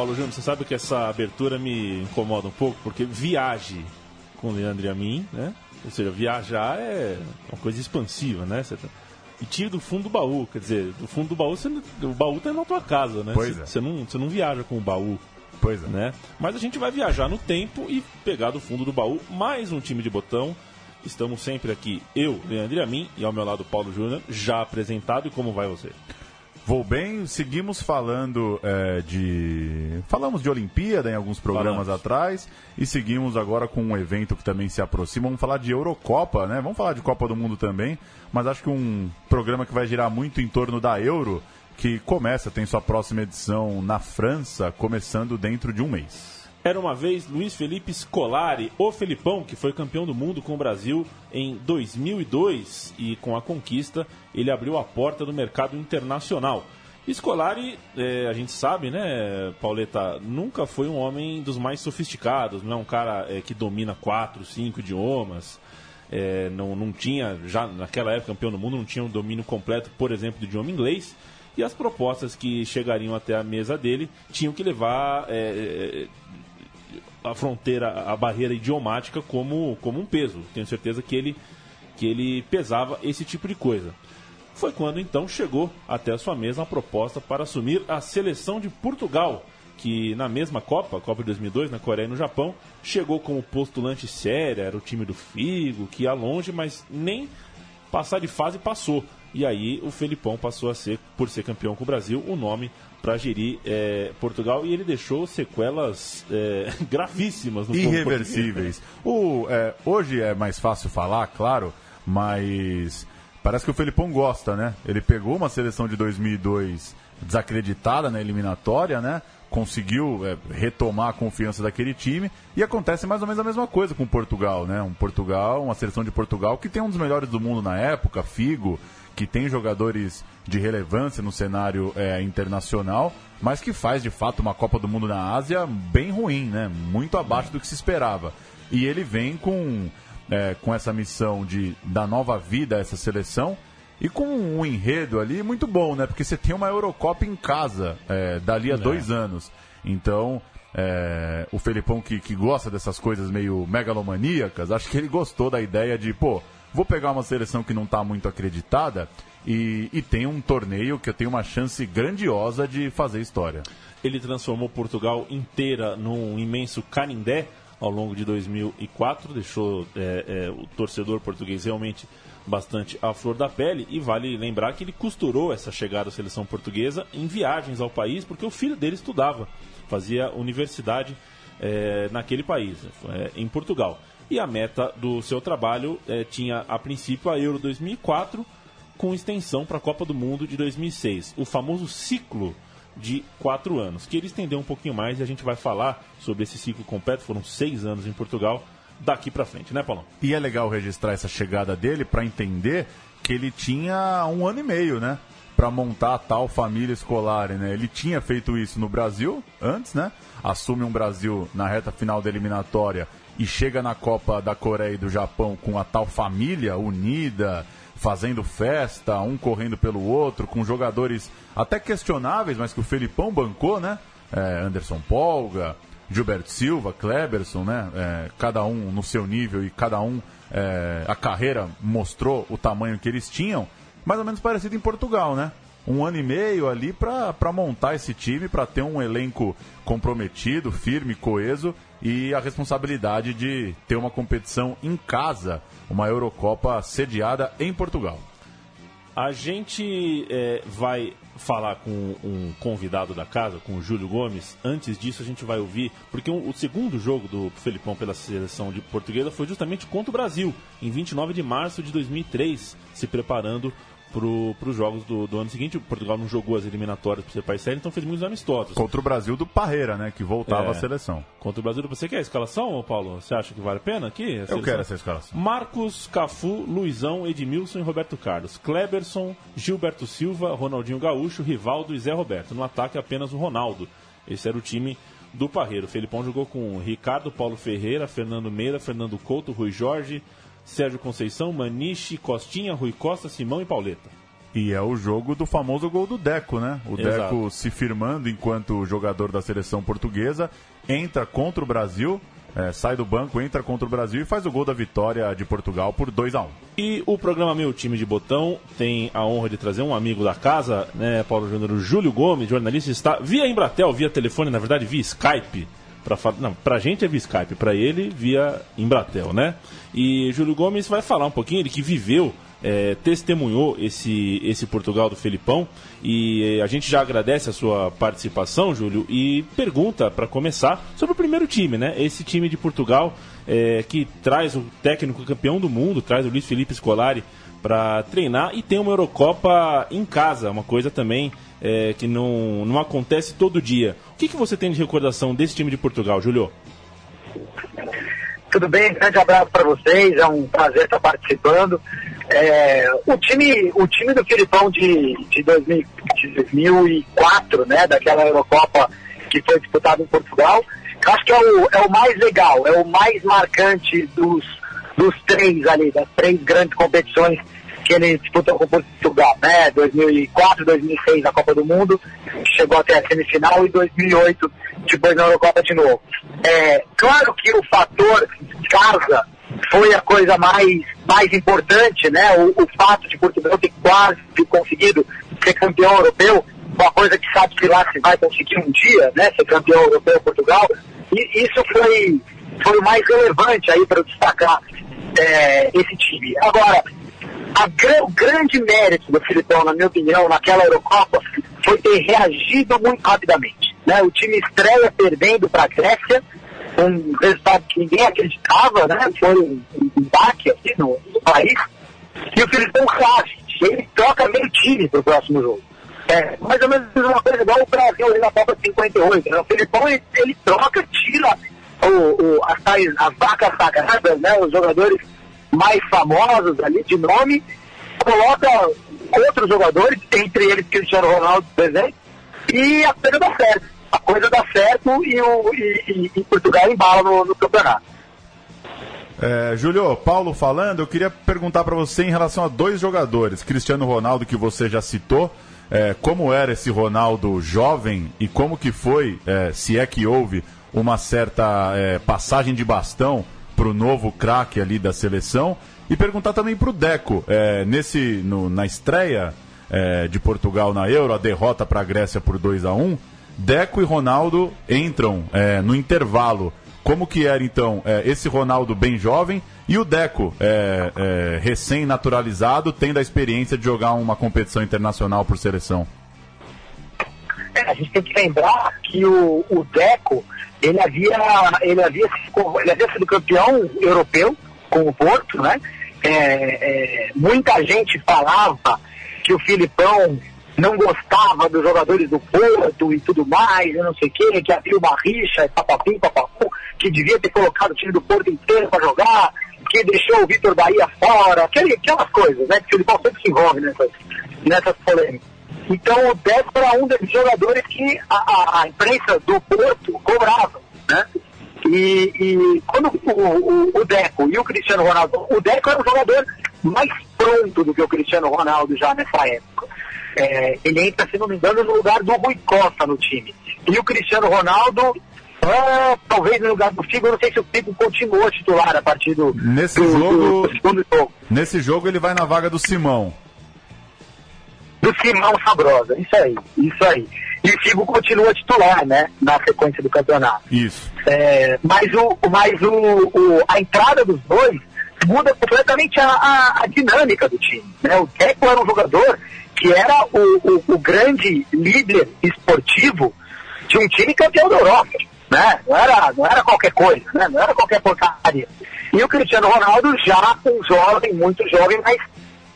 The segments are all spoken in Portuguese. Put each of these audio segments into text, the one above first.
Paulo Júnior, você sabe que essa abertura me incomoda um pouco, porque viaje com o Leandro e a mim, né? Ou seja, viajar é uma coisa expansiva, né? Tá- E tira do fundo do baú, quer dizer, do fundo do baú, você... o baú tá na tua casa, né? Pois você, é. você não, você não viaja com o baú, Pois é. né? Mas a gente vai viajar no tempo e pegar do fundo do baú mais um time de botão. Estamos sempre aqui, eu, Leandro e a mim, e ao meu lado Paulo Júnior, já apresentado. E como vai você? Vou bem, seguimos falando é, de. Falamos de Olimpíada em alguns programas Falamos. atrás e seguimos agora com um evento que também se aproxima. Vamos falar de Eurocopa, né? Vamos falar de Copa do Mundo também, mas acho que um programa que vai girar muito em torno da Euro, que começa, tem sua próxima edição na França, começando dentro de um mês. Era uma vez Luiz Felipe Scolari, o Felipão, que foi campeão do mundo com o Brasil em 2002 e com a conquista ele abriu a porta do mercado internacional. Scolari, eh, a gente sabe, né, Pauleta, nunca foi um homem dos mais sofisticados, não é um cara eh, que domina quatro, cinco idiomas. eh, não, não tinha, já naquela época, campeão do mundo, não tinha um domínio completo, por exemplo, do idioma inglês. E as propostas que chegariam até a mesa dele tinham que levar eh, a fronteira, a barreira idiomática como, como um peso. Tenho certeza que ele, que ele pesava esse tipo de coisa. Foi quando então chegou até a sua mesa uma proposta para assumir a seleção de Portugal, que na mesma Copa, a Copa de 2002, na Coreia e no Japão, chegou como postulante séria, era o time do Figo, que ia longe, mas nem passar de fase passou. E aí o Felipão passou a ser, por ser campeão com o Brasil, o nome para gerir eh, Portugal e ele deixou sequelas eh, gravíssimas no irreversíveis. O, é, hoje é mais fácil falar, claro, mas parece que o Felipão gosta, né? Ele pegou uma seleção de 2002 desacreditada na eliminatória, né? Conseguiu é, retomar a confiança daquele time e acontece mais ou menos a mesma coisa com Portugal, né? Um Portugal, uma seleção de Portugal que tem um dos melhores do mundo na época, Figo, que tem jogadores de relevância no cenário é, internacional, mas que faz de fato uma Copa do Mundo na Ásia bem ruim, né? Muito abaixo do que se esperava. E ele vem com, é, com essa missão de dar nova vida a essa seleção e com um enredo ali muito bom, né? Porque você tem uma Eurocopa em casa é, dali a dois anos. Então, é, o Felipão que, que gosta dessas coisas meio megalomaníacas, acho que ele gostou da ideia de, pô, vou pegar uma seleção que não está muito acreditada e, e tem um torneio que eu tenho uma chance grandiosa de fazer história. Ele transformou Portugal inteira num imenso canindé ao longo de 2004, deixou é, é, o torcedor português realmente bastante à flor da pele. E vale lembrar que ele costurou essa chegada à seleção portuguesa em viagens ao país, porque o filho dele estudava, fazia universidade é, naquele país, é, em Portugal. E a meta do seu trabalho é, tinha, a princípio, a Euro 2004, com extensão para a Copa do Mundo de 2006. O famoso ciclo de quatro anos, que ele estendeu um pouquinho mais e a gente vai falar sobre esse ciclo completo. Foram seis anos em Portugal, daqui para frente, né, Paulão? E é legal registrar essa chegada dele para entender que ele tinha um ano e meio, né? Para montar a tal família escolar, né? Ele tinha feito isso no Brasil antes, né? Assume um Brasil na reta final da eliminatória e chega na Copa da Coreia e do Japão com a tal família unida, fazendo festa, um correndo pelo outro, com jogadores até questionáveis, mas que o Felipão bancou, né? É, Anderson Polga, Gilberto Silva, Kleberson, né? É, cada um no seu nível e cada um é, a carreira mostrou o tamanho que eles tinham, mais ou menos parecido em Portugal, né? Um ano e meio ali para montar esse time, para ter um elenco comprometido, firme, coeso e a responsabilidade de ter uma competição em casa, uma Eurocopa sediada em Portugal. A gente é, vai falar com um convidado da casa, com o Júlio Gomes. Antes disso, a gente vai ouvir, porque o, segundo jogo do Felipão pela seleção de portuguesa foi justamente contra o Brasil, em 29 de março de 2003, se preparando para os jogos do, do, ano seguinte. O Portugal não jogou as eliminatórias para ser país sério, então fez muitos amistosos. Contra o Brasil do Parreira, né? Que voltava é, à seleção. Contra o Brasil do Você quer a escalação, Paulo? Você acha que vale a pena aqui? A Eu quero essa escalação. Marcos, Cafu, Luizão, Edmilson e Roberto Carlos. Kleberson, Gilberto Silva, Ronaldinho Gaúcho, Rivaldo e Zé Roberto. No ataque apenas o Ronaldo. Esse era o time do Parreiro. O Felipão jogou com Ricardo, Paulo Ferreira, Fernando Meira, Fernando Couto, Rui Jorge, Sérgio Conceição, Maniche, Costinha, Rui Costa, Simão e Pauleta. E é o jogo do famoso gol do Deco, né? O Exato. Deco se firmando enquanto jogador da seleção portuguesa, entra contra o Brasil, é, sai do banco, entra contra o Brasil e faz o gol da vitória de Portugal por 2 a 1 um. E o programa Meu Time de Botão tem a honra de trazer um amigo da casa, né, Paulo Júnior, Júlio Gomes, jornalista, está via Embratel, via telefone, na verdade via Skype. Pra, não, pra gente é via Skype, pra ele via Embratel, né? E Júlio Gomes vai falar um pouquinho, ele que viveu é, testemunhou esse, esse Portugal do Felipão e a gente já agradece a sua participação, Júlio, e pergunta para começar sobre o primeiro time, né? Esse time de Portugal é, que traz o técnico campeão do mundo, traz o Luiz Felipe Scolari para treinar e tem uma Eurocopa em casa, uma coisa também é, que não, não acontece todo dia. O que, que você tem de recordação desse time de Portugal, Júlio? Tudo bem, grande abraço para vocês, é um prazer estar participando. É, o, time, o time do Filipão de, de, 2000, de 2004, né, daquela Eurocopa que foi disputada em Portugal, eu acho que é o, é o mais legal, é o mais marcante dos, dos três ali, das três grandes competições que ele disputou com Portugal, né? 2004, 2006 na Copa do Mundo, chegou até a semifinal e 2008 depois na Eurocopa de novo. É, claro que o fator casa foi a coisa mais, mais importante, né? O, o fato de Portugal ter quase conseguido ser campeão europeu, uma coisa que sabe que lá se vai conseguir um dia, né? Ser campeão europeu Portugal. E isso foi, foi o mais relevante aí para destacar é, esse time. Agora, a, o grande mérito do Filipão, na minha opinião, naquela Eurocopa, foi ter reagido muito rapidamente. Né? O time estreia perdendo para a Grécia, um resultado que ninguém acreditava, né? Foi um, um baque aqui no, no, país. E o Filipão reage, ele troca meio time para o próximo jogo. É, mais ou menos uma coisa igual o Brasil na Copa 58. Né? O Filipão ele, ele troca, tira o, o, as, as vacas sagradas, né? Os jogadores mais famosos ali de nome, coloca outros jogadores, entre eles Cristiano Ronaldo, por exemplo, e a coisa dá certo. A coisa dá certo e, o, e, e Portugal embala no, no campeonato. É, Júlio, Paulo falando, eu queria perguntar para você em relação a dois jogadores, Cristiano Ronaldo, que você já citou, é, como era esse Ronaldo jovem e como que foi, é, se é que houve, uma certa é, passagem de bastão para o novo craque ali da seleção. E perguntar também para o Deco, é, nesse, no, na estreia é, de Portugal na Euro, a derrota para a Grécia por 2 a 1 Deco e Ronaldo entram é, no intervalo. Como que era então é, esse Ronaldo bem jovem e o Deco é, recém-naturalizado, tendo a experiência de jogar uma competição internacional por seleção? a gente tem que lembrar que o, o Deco ele havia, ele havia, ele havia sido campeão europeu com o Porto, né? É, é, muita gente falava que o Filipão não gostava dos jogadores do Porto e tudo mais, eu não sei o quê, que havia uma rixa, papapim, papapum, que devia ter colocado o time do Porto inteiro para jogar, que deixou o Vitor Bahia fora, aquele, aquelas coisas, né? Que o Filipão sempre se envolve nessas, nessas polêmicas. Então o Deco era um desses jogadores que a, a, a imprensa do Porto cobrava, né? E, e quando o, o, o, Deco e o Cristiano Ronaldo, o Deco era um jogador mais pronto do que o Cristiano Ronaldo já nessa época. É, ele entra, se não me engano, no lugar do Rui Costa no time. E o Cristiano Ronaldo, é, talvez no lugar do Figo, eu não sei se o Figo continuou titular a partir do, nesse do, jogo, do, do segundo jogo. Nesse jogo ele vai na vaga do Simão do Simão Sabrosa. Isso aí, isso aí. E o Figo continua titular, né? Na sequência do campeonato. Isso. É, mas o, mas o, o, a entrada dos dois muda completamente a, a, a dinâmica do time. Né? O Deco era um jogador que era o, o, o, grande líder esportivo de um time campeão da Europa. Né? Não, era, não era qualquer coisa, né? não era qualquer porcaria. E o Cristiano Ronaldo já um jovem, muito jovem, mas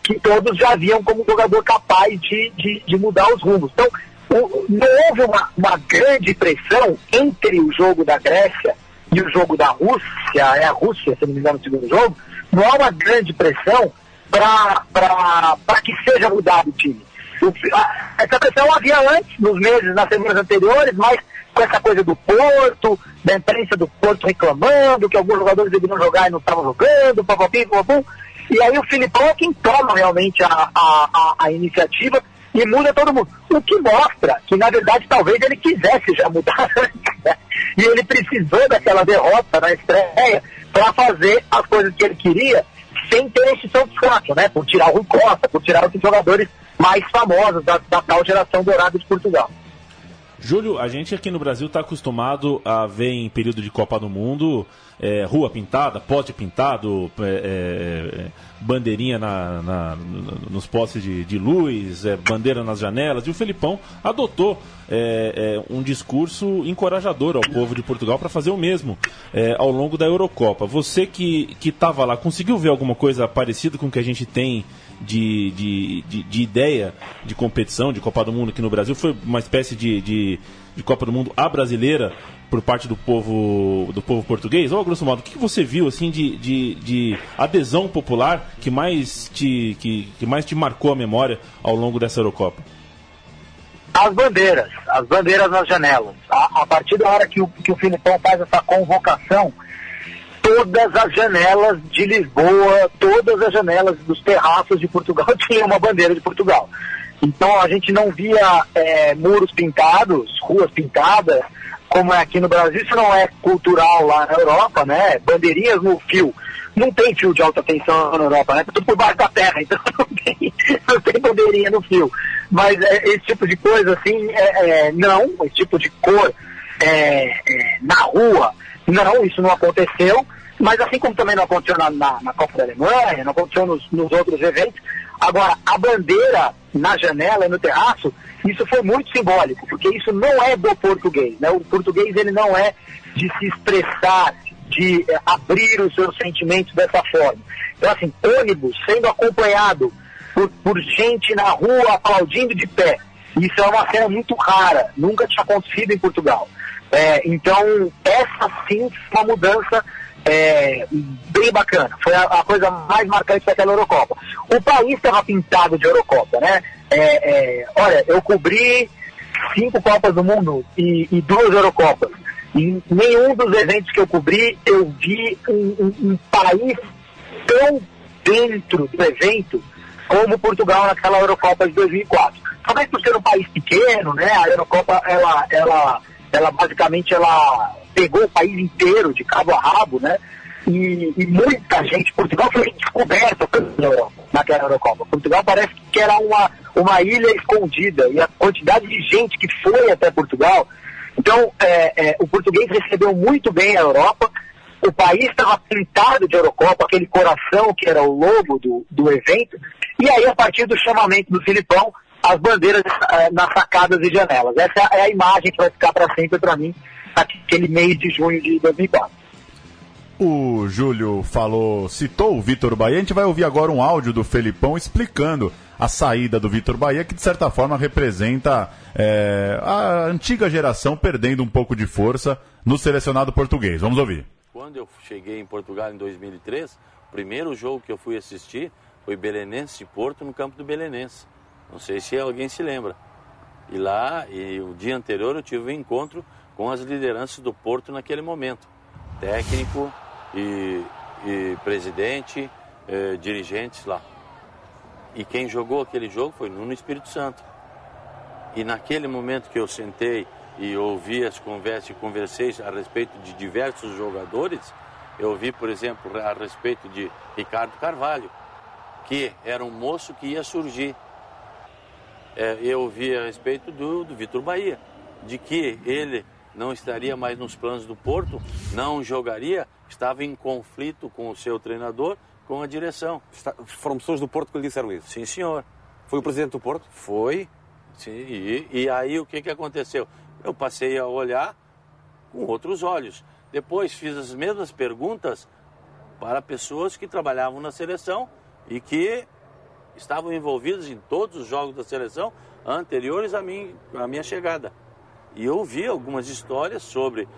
que todos já viam como jogador capaz de, de, de mudar os rumos. Então, o, não houve uma, uma grande pressão entre o jogo da Grécia e o jogo da Rússia, é a Rússia, se não me engano, o segundo jogo, não há uma grande pressão para que seja mudado o time. O, a, essa pressão havia antes, nos meses, nas semanas anteriores, mas com essa coisa do Porto, da imprensa do Porto reclamando que alguns jogadores deveriam jogar e não estavam jogando, papapim, papapum. E aí o Filipão é quem toma realmente a, a, a, iniciativa e muda todo mundo. O que mostra que, na verdade, talvez ele quisesse já mudar né? E ele precisou daquela derrota na estreia para fazer as coisas que ele queria sem ter esse descanso, né? Por tirar o Rui Costa, por tirar os jogadores mais famosos da, da tal geração dourada de Portugal. Júlio, a gente aqui no Brasil está acostumado a ver em período de Copa do Mundo é, rua pintada, pote pintado, é, é, bandeirinha na, na, nos postes de, de luz, é, bandeira nas janelas. E o Felipão adotou é, é, um discurso encorajador ao povo de Portugal para fazer o mesmo ao longo da Eurocopa. Você que estava lá, conseguiu ver alguma coisa parecida com o que a gente tem de, de, de, de, ideia de competição, de Copa do Mundo aqui no Brasil. Foi uma espécie de, de, de Copa do Mundo a brasileira por parte do povo do povo português? Ou, grosso modo, o que você viu assim de, de, de adesão popular que mais, te, que, que mais te marcou a memória ao longo dessa Eurocopa? As bandeiras, as bandeiras nas janelas. A, a partir da hora que o, que o Filipão faz essa convocação, todas as janelas de Lisboa, todas as janelas dos terraços de Portugal tinham uma bandeira de Portugal. Então a gente não via é, muros pintados, ruas pintadas, como é aqui no Brasil, isso não é cultural lá na Europa, né? Bandeirinhas no fio. Não tem fio de alta tensão na Europa, né? Tudo por baixo da terra, então não tem, não tem bandeirinha no fio. Mas é, esse tipo de coisa, assim, é, é, não, esse tipo de cor é, é, na rua, não, isso não aconteceu. Mas assim como também não aconteceu na, na, na Copa da Alemanha, não aconteceu nos, nos outros eventos, agora a bandeira na janela e no terraço, isso foi muito simbólico, porque isso não é do português. Né? O português ele não é de se expressar, de é, abrir os seus sentimentos dessa forma. Então, assim, ônibus sendo acompanhado por, por gente na rua aplaudindo de pé. Isso é uma cena muito rara, nunca tinha acontecido em Portugal. É, então, essa sim uma mudança é, bem bacana. Foi a, a, coisa mais marcante daquela Eurocopa. O país estava pintado de Eurocopa, né? É, é, olha, eu cobri cinco Copas do Mundo e, e duas Eurocopas. Em nenhum dos eventos que eu cobri eu vi um, um, um país tão dentro do evento como Portugal naquela Eurocopa de 2004. Talvez por ser um país pequeno, né? A Eurocopa, ela, ela, ela basicamente ela pegou o país inteiro, de cabo a rabo, né? E, e muita gente, Portugal foi descoberto na Europa, naquela Eurocopa. Portugal parece que era uma, uma ilha escondida, e a quantidade de gente que foi até Portugal. Então, é, é, o português recebeu muito bem a Europa, o país estava pintado de Eurocopa, aquele coração que era o logo do, do evento, e aí, a partir do chamamento do Filipão, as bandeiras é, nas sacadas e janelas. Essa é a imagem que vai ficar para sempre para mim aquele mês de junho de 2004. O Júlio falou, citou o Vitor Bahia. A gente vai ouvir agora um áudio do Felipão explicando a saída do Vitor Bahia, que de certa forma representa é, a antiga geração perdendo um pouco de força no selecionado português. Vamos ouvir. Quando eu cheguei em Portugal em 2003, o primeiro jogo que eu fui assistir foi Belenense e Porto no campo do Belenense. Não sei se alguém se lembra. E lá, e o dia anterior eu tive um encontro com as lideranças do Porto naquele momento. Técnico e, e presidente, eh, dirigentes lá. E quem jogou aquele jogo foi Nuno Espírito Santo. E naquele momento que eu sentei e ouvi as conversas e conversei a respeito de diversos jogadores, eu ouvi, por exemplo, a respeito de Ricardo Carvalho, que era um moço que ia surgir. É, eu ouvi a respeito do, do Vitor Bahia, de que ele não estaria mais nos planos do Porto, não jogaria, estava em conflito com o seu treinador, com a direção. Está, foram pessoas do Porto que lhe disseram isso? Sim, senhor. Foi o presidente do Porto? Foi. Sim, e, e aí o que, que aconteceu? Eu passei a olhar com outros olhos. Depois fiz as mesmas perguntas para pessoas que trabalhavam na seleção e que estavam envolvidos em todos os jogos da seleção anteriores à minha, à minha chegada. E eu ouvi algumas histórias sobre,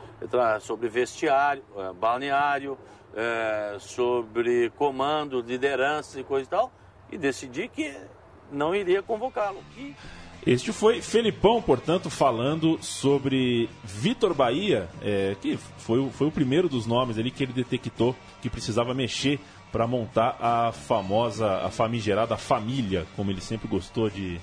sobre vestiário, eh, balneário, é, sobre comando, liderança e coisa e tal, e decidi que não iria convocá-lo. E este foi Felipão, portanto, falando sobre Vitor Bahia, é, que foi, foi o primeiro dos nomes ali que ele detectou que precisava mexer para montar a famosa, a famigerada família, como ele sempre gostou de.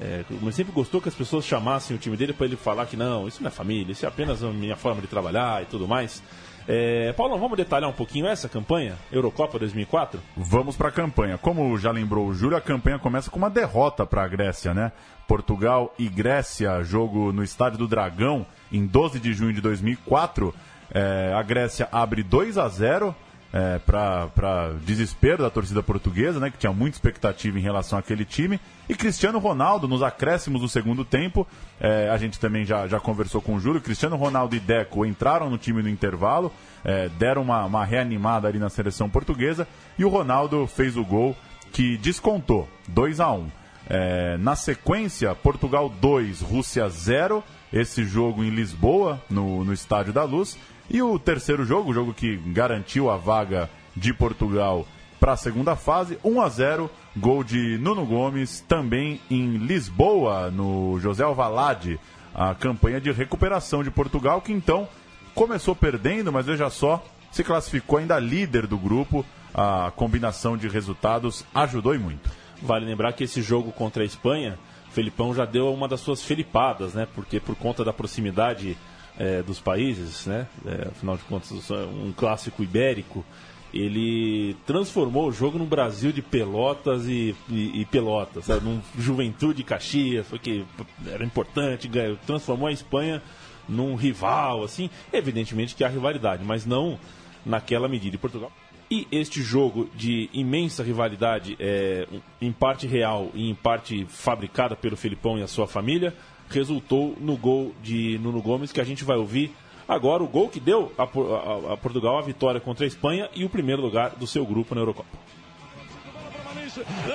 É, sempre gostou que as pessoas chamassem o time dele para ele falar que não, isso não é família, isso é apenas a minha forma de trabalhar e tudo mais. É, Paulo, vamos detalhar um pouquinho essa campanha, Eurocopa 2004? Vamos para a campanha. Como já lembrou o Júlio, a campanha começa com uma derrota para a Grécia, né? Portugal e Grécia, jogo no Estádio do Dragão, em 12 de junho de 2004. É, a Grécia abre 2 a 0 é, para desespero da torcida portuguesa, né, que tinha muita expectativa em relação àquele time. E Cristiano Ronaldo, nos acréscimos do segundo tempo, é, a gente também já, já conversou com o Júlio, Cristiano Ronaldo e Deco entraram no time no intervalo, é, deram uma, uma reanimada ali na seleção portuguesa, e o Ronaldo fez o gol que descontou, 2 a 1 é, Na sequência, Portugal 2, Rússia 0, esse jogo em Lisboa, no, no Estádio da Luz, e o terceiro jogo, o jogo que garantiu a vaga de Portugal para a segunda fase, 1 a 0, gol de Nuno Gomes, também em Lisboa, no José Alvalade, a campanha de recuperação de Portugal, que então começou perdendo, mas veja só, se classificou ainda líder do grupo. A combinação de resultados ajudou e muito. Vale lembrar que esse jogo contra a Espanha, Felipão já deu uma das suas felipadas, né? Porque por conta da proximidade é, dos países, né? É, afinal de contas, um clássico ibérico, ele transformou o jogo no Brasil de Pelotas e, e, e Pelotas, sabe? num Juventude Caxias, foi que era importante, transformou a Espanha num rival, assim. Evidentemente que há rivalidade, mas não naquela medida. E Portugal. E este jogo de imensa rivalidade, é, em parte real e em parte fabricada pelo Felipão e a sua família, resultou no gol de Nuno Gomes, que a gente vai ouvir agora, o gol que deu a, a, a Portugal a vitória contra a Espanha e o primeiro lugar do seu grupo na Eurocopa.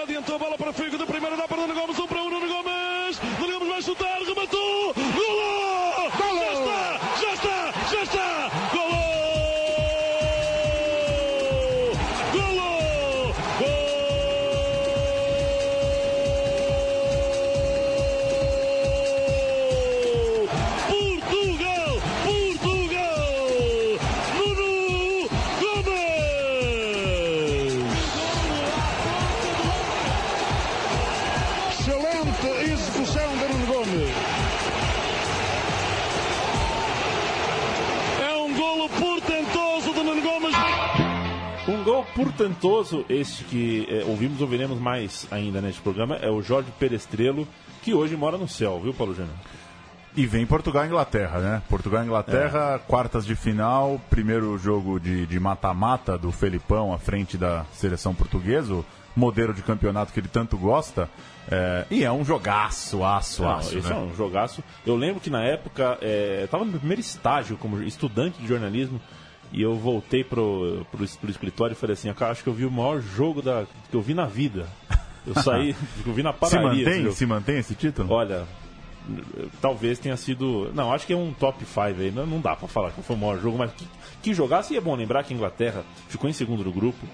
Adiantou a bola para o Figo, da primeira dá para Nuno Gomes, um para um, Nuno Gomes, Nuno Gomes vai chutar, rematou, gol! Já está, já está, já está, portentoso este que é, ouvimos, ouviremos mais ainda neste programa, é o Jorge Perestrelo, que hoje mora no céu, viu, Paulo Júnior? E vem Portugal e Inglaterra, né? Portugal e Inglaterra, é. quartas de final, primeiro jogo de mata-mata do Felipão à frente da seleção portuguesa, o modelo de campeonato que ele tanto gosta. É, e é um jogaço, aço, Não, aço. Isso né? é um jogaço. Eu lembro que na época, estava no meu primeiro estágio como estudante de jornalismo, e eu voltei pro, pro, pro escritório e falei assim, acho que eu vi o maior jogo da, que eu vi na vida. Eu saí, eu vi na padaria. Se mantém, se mantém esse título? Olha, talvez tenha sido. Não, acho que é um top 5 aí. Não, não dá para falar que foi o maior jogo, mas que, que jogasse. E é bom lembrar que a Inglaterra ficou em segundo do grupo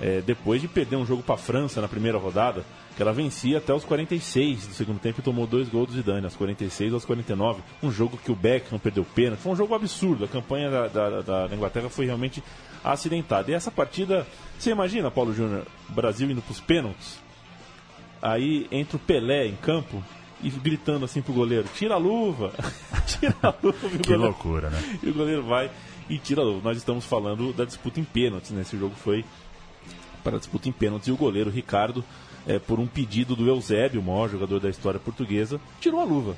é, depois de perder um jogo para a França na primeira rodada, que ela vencia até os 46 do segundo tempo e tomou dois gols do Zidane, aos 46 aos 49. Um jogo que o Beckham perdeu pênalti. Foi um jogo absurdo. A campanha da, da, da Inglaterra foi realmente acidentada. E essa partida, você imagina, Paulo Júnior, Brasil indo para os pênaltis? Aí entra o Pelé em campo e gritando assim pro goleiro: tira a luva, tira a luva. que goleiro, loucura, né? E o goleiro vai e tira a luva. Nós estamos falando da disputa em pênaltis, né? Esse jogo foi para a disputa em pênaltis e o goleiro Ricardo, é, por um pedido do Eusébio, o maior jogador da história portuguesa, tirou a luva.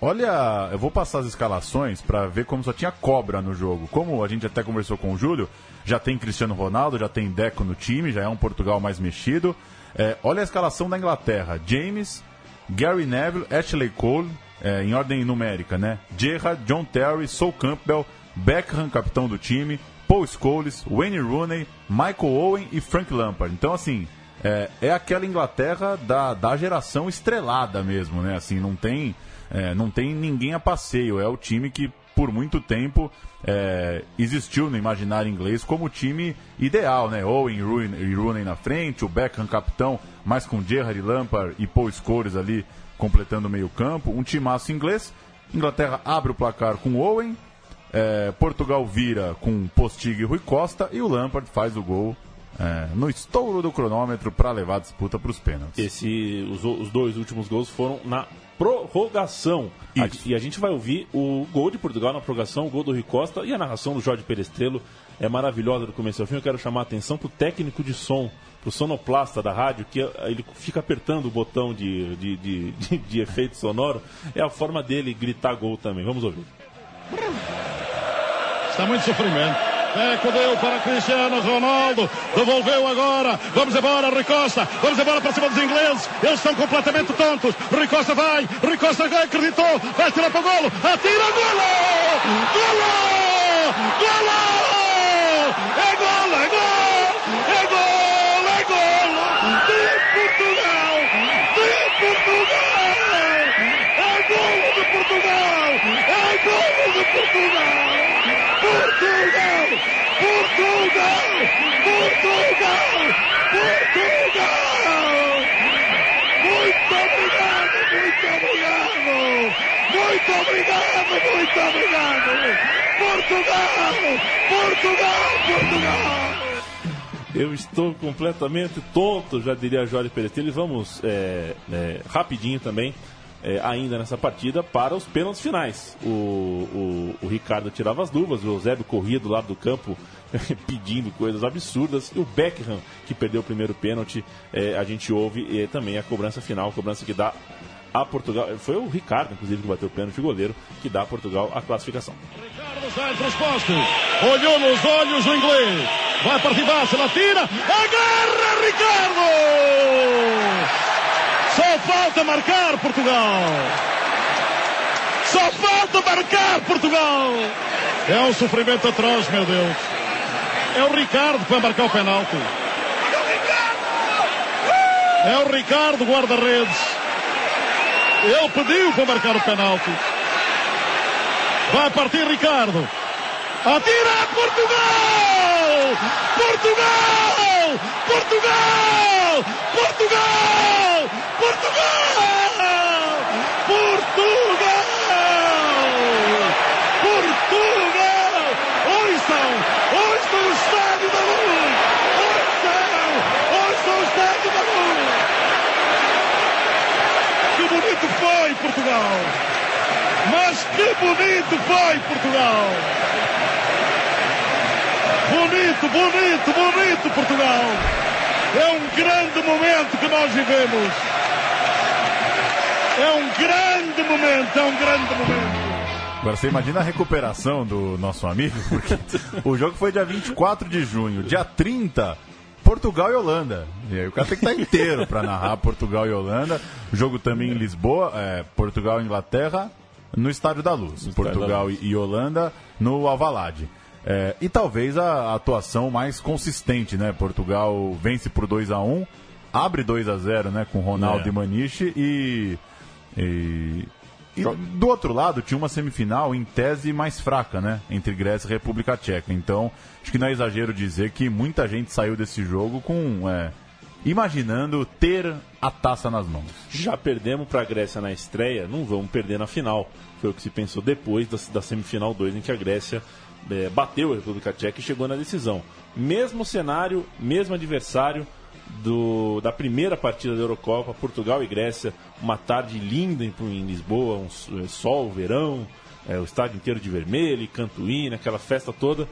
Olha, eu vou passar as escalações para ver como só tinha cobra no jogo. Como a gente até conversou com o Júlio, já tem Cristiano Ronaldo, já tem Deco no time, já é um Portugal mais mexido. É, olha a escalação da Inglaterra: James, Gary Neville, Ashley Cole, é, em ordem numérica, né? Gerrard, John Terry, Sol Campbell, Beckham, capitão do time, Paul Scholes, Wayne Rooney, Michael Owen e Frank Lampard. Então, assim, é, é aquela Inglaterra da, da geração estrelada mesmo, né? Assim, não tem, é, não tem ninguém a passeio. É o time que, por muito tempo, é, existiu no imaginário inglês como o time ideal, né? Owen e Rooney na frente, o Beckham capitão, mais com Gerrard, Lampard e Paul Scholes ali completando o meio campo. Um timaço inglês. Inglaterra abre o placar com Owen, é, Portugal vira com Postiga e Rui Costa e o Lampard faz o gol é, no estouro do cronômetro para levar a disputa para os pênaltis. Esse, os, os, dois últimos gols foram na prorrogação. e a gente vai ouvir o gol de Portugal na prorrogação, o gol do Rui Costa e a narração do Jorge Perestrelo é maravilhosa do começo ao fim. Eu quero chamar a atenção para o técnico de som, para o sonoplasta da rádio, que ele fica apertando o botão de, de, de, de, de efeito sonoro. É a forma dele gritar gol também. Vamos ouvir. Está muito sofrimento. Eco deu para Cristiano Ronaldo. Devolveu agora. Vamos embora, Ricosta. Vamos embora para cima dos ingleses. Eles estão completamente tontos. Ricosta vai. Ricosta acreditou. Vai tirar para o golo. Atira. Golo! Golo! Golo! É golo! É golo! É golo! É golo! De Portugal! De Portugal! É golo de Portugal! É golo de! Portugal! Portugal! Portugal! Muito obrigado, muito obrigado! Muito obrigado, muito obrigado! Portugal! Portugal! Portugal! Eu estou completamente tonto, já diria Jorge Peretelli. Vamos é, é, rapidinho também é, ainda nessa partida para os pênaltis finais. O, o, o, Ricardo tirava as luvas, o Eusébio corria do lado do campo pedindo coisas absurdas. E o Beckham, que perdeu o primeiro pênalti, é, a gente ouve e também a cobrança final, a cobrança que dá a Portugal. Foi o Ricardo, inclusive, que bateu o pênalti, o goleiro, que dá a Portugal a classificação. Ricardo sai para os postos, olhou nos olhos o inglês, vai partir baixo, ela tira, agarra Ricardo! Só falta marcar Portugal. Só falta marcar Portugal. É um sofrimento atroz, meu Deus. É o Ricardo vai marcar o penalti. É o Ricardo, guarda-redes. Ele pediu para marcar o penalti. Vai partir Ricardo. Atira Portugal! Portugal! Portugal! Portugal! Portugal! Portugal! Portugal! Ouçam! Ouçam o estádio da luz! Ouçam! Ouçam o estádio da luz! Que bonito foi Portugal! Mas que bonito foi Portugal! Bonito, bonito, bonito Portugal! É um grande momento que nós vivemos! É um grande momento, é um grande momento! Agora você imagina a recuperação do nosso amigo, porque o jogo foi dia 24 de junho, dia 30, Portugal e Holanda. E aí o cara tem que estar inteiro para narrar Portugal e Holanda. O jogo também em Lisboa, é, Portugal e Inglaterra, no Estádio da Luz. Portugal e Holanda no Alvalade. É, e talvez a atuação mais consistente, né? Portugal vence por 2 a 1 abre 2 a 0 né? Com Ronaldo É. e Maniche e, e, e do outro lado tinha uma semifinal em tese mais fraca, né? Entre Grécia e República Tcheca. Então, acho que não é exagero dizer que muita gente saiu desse jogo com. é, imaginando ter a taça nas mãos. Já perdemos para a Grécia na estreia, não vamos perder na final. Foi o que se pensou depois da, da semifinal 2, em que a Grécia eh, bateu a República Tcheca e chegou na decisão. Mesmo cenário, mesmo adversário do, da primeira partida da Eurocopa, Portugal e Grécia, uma tarde linda em, em Lisboa, um eh, sol, verão, eh, o estádio inteiro de vermelho, e cantuína, aquela festa toda,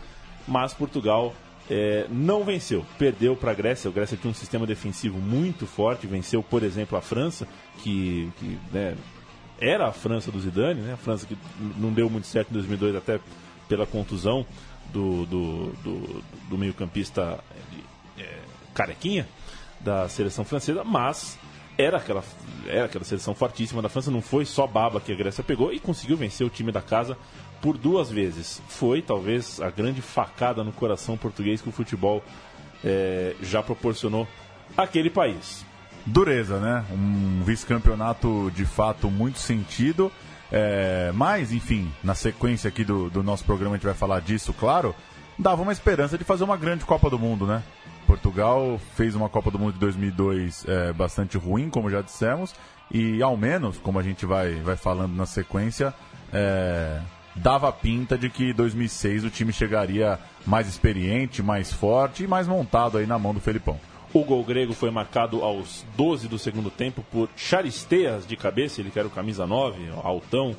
mas Portugal é, não venceu, perdeu para a Grécia. A Grécia tinha um sistema defensivo muito forte, venceu, por exemplo, a França, que, que, né, era a França do Zidane, né? a França que não deu muito certo em 2002, até pela contusão do, do, do, do meio-campista é, carequinha da seleção francesa, mas era aquela, era aquela seleção fortíssima da França, não foi só baba que a Grécia pegou e conseguiu vencer o time da casa por duas vezes. Foi talvez a grande facada no coração português que o futebol eh, já proporcionou aquele país. Dureza, né? Um vice-campeonato de fato muito sentido. É, mas, enfim, na sequência aqui do, do nosso programa a gente vai falar disso, claro. Dava uma esperança de fazer uma grande Copa do Mundo, né? Portugal fez uma Copa do Mundo de 2002 é, bastante ruim, como já dissemos, e ao menos, como a gente vai, vai falando na sequência, é, dava pinta de que 2006 o time chegaria mais experiente, mais forte e mais montado aí na mão do Felipão. O gol grego foi marcado aos 12 do segundo tempo por Charisteas de cabeça, ele que era o camisa 9, altão,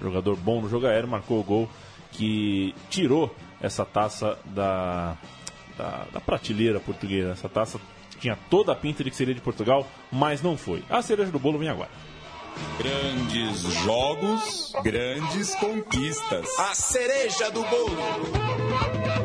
jogador bom no jogo aéreo, marcou o gol que tirou essa taça da, da, da prateleira portuguesa. Essa taça tinha toda a pinta de que seria de Portugal, mas não foi. A cereja do bolo vem agora. Grandes jogos, grandes conquistas. A cereja do bolo.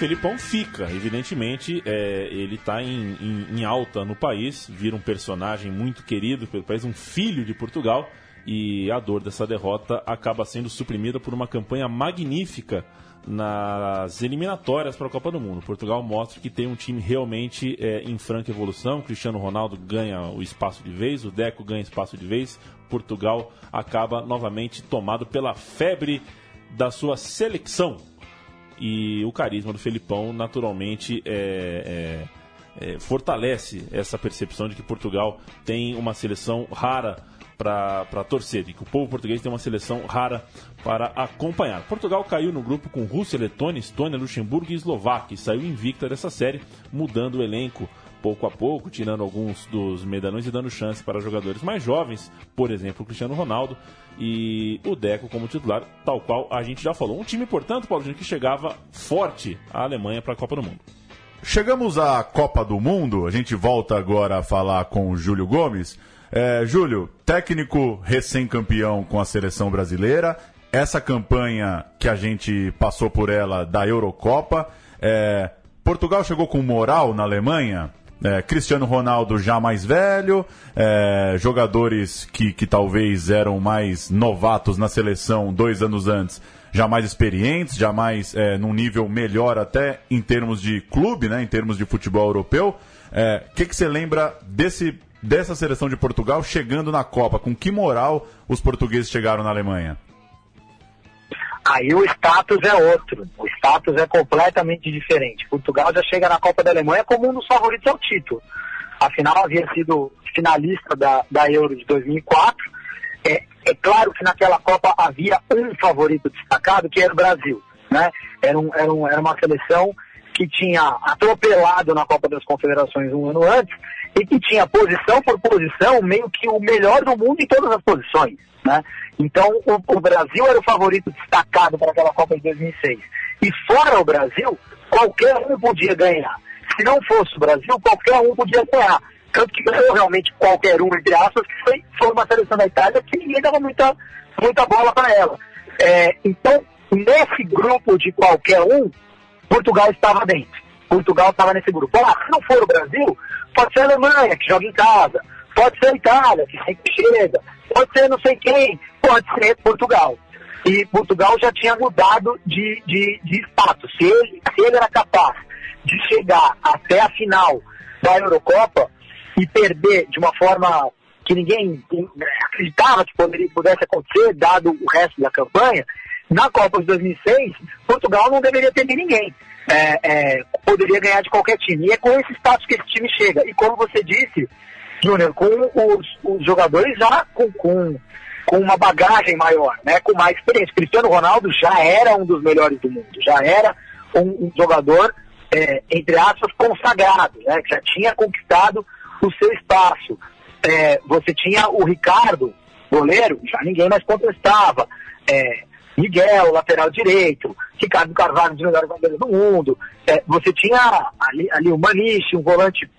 Felipão fica, evidentemente, é, ele está em, em, em, alta no país, vira um personagem muito querido pelo país, um filho de Portugal, e a dor dessa derrota acaba sendo suprimida por uma campanha magnífica nas eliminatórias para a Copa do Mundo. Portugal mostra que tem um time realmente é, em franca evolução. Cristiano Ronaldo ganha o espaço de vez, o Deco ganha espaço de vez. Portugal acaba novamente tomado pela febre da sua seleção e o carisma do Felipão naturalmente é, é, é, fortalece essa percepção de que Portugal tem uma seleção rara para torcer e que o povo português tem uma seleção rara para acompanhar. Portugal caiu no grupo com Rússia, Letônia, Estônia, Luxemburgo e Eslováquia e saiu invicta dessa série, mudando o elenco pouco a pouco, tirando alguns dos medalhões e dando chance para jogadores mais jovens, por exemplo, o Cristiano Ronaldo e o Deco como titular, tal qual a gente já falou. Um time, portanto, Paulo que chegava forte à Alemanha para a Copa do Mundo. Chegamos à Copa do Mundo, a gente volta agora a falar com o Júlio Gomes. É, Júlio, técnico recém-campeão com a seleção brasileira, essa campanha que a gente passou por ela da Eurocopa, é, Portugal chegou com moral na Alemanha? É, Cristiano Ronaldo já mais velho, é, jogadores que, que talvez eram mais novatos na seleção dois anos antes, já mais experientes, já mais é, num nível melhor até em termos de clube, né, em termos de futebol europeu. O é, que, que você lembra desse, dessa seleção de Portugal chegando na Copa? Com que moral os portugueses chegaram na Alemanha? Aí o status é outro. O status é completamente diferente. Portugal já chega na Copa da Alemanha como um dos favoritos ao título. Afinal, havia sido finalista da, da Euro de 2004. É, é claro que naquela Copa havia um favorito destacado, que era o Brasil. Né? Era, um, era, um, era uma seleção que tinha atropelado na Copa das Confederações um ano antes e que tinha posição por posição meio que o melhor do mundo em todas as posições. Né? Então, o, o Brasil era o favorito destacado para aquela Copa de 2006. E fora o Brasil, qualquer um podia ganhar. Se não fosse o Brasil, qualquer um podia ganhar. Tanto que ganhou realmente qualquer um, entre aspas, que foi, foi uma seleção da Itália que ninguém dava muita, muita bola para ela. É, então, nesse grupo de qualquer um, Portugal estava dentro. Portugal estava nesse grupo. Ah, se não for o Brasil, pode ser a Alemanha, que joga em casa, pode ser a Itália, que sempre chega, pode ser não sei quem, pode ser Portugal. E Portugal já tinha mudado de, de, de status. Se ele, se ele era capaz de chegar até a final da Eurocopa e perder de uma forma que ninguém acreditava que poderia, pudesse acontecer, dado o resto da campanha, na Copa de 2006, Portugal não deveria ter ninguém. É, é, poderia ganhar de qualquer time. E é com esse status que esse time chega. E como você disse, Júnior, com os, os, jogadores já com, com, com, uma bagagem maior, né? com mais experiência. Cristiano Ronaldo já era um dos melhores do mundo, já era um, um jogador, é, entre aspas, consagrado, né? que já tinha conquistado o seu espaço. É, você tinha o Ricardo, goleiro, já ninguém mais contestava. É, Miguel, lateral direito, Ricardo Carvalho, de melhores zagueiros do mundo. É, você tinha ali, ali o Maniche, um volante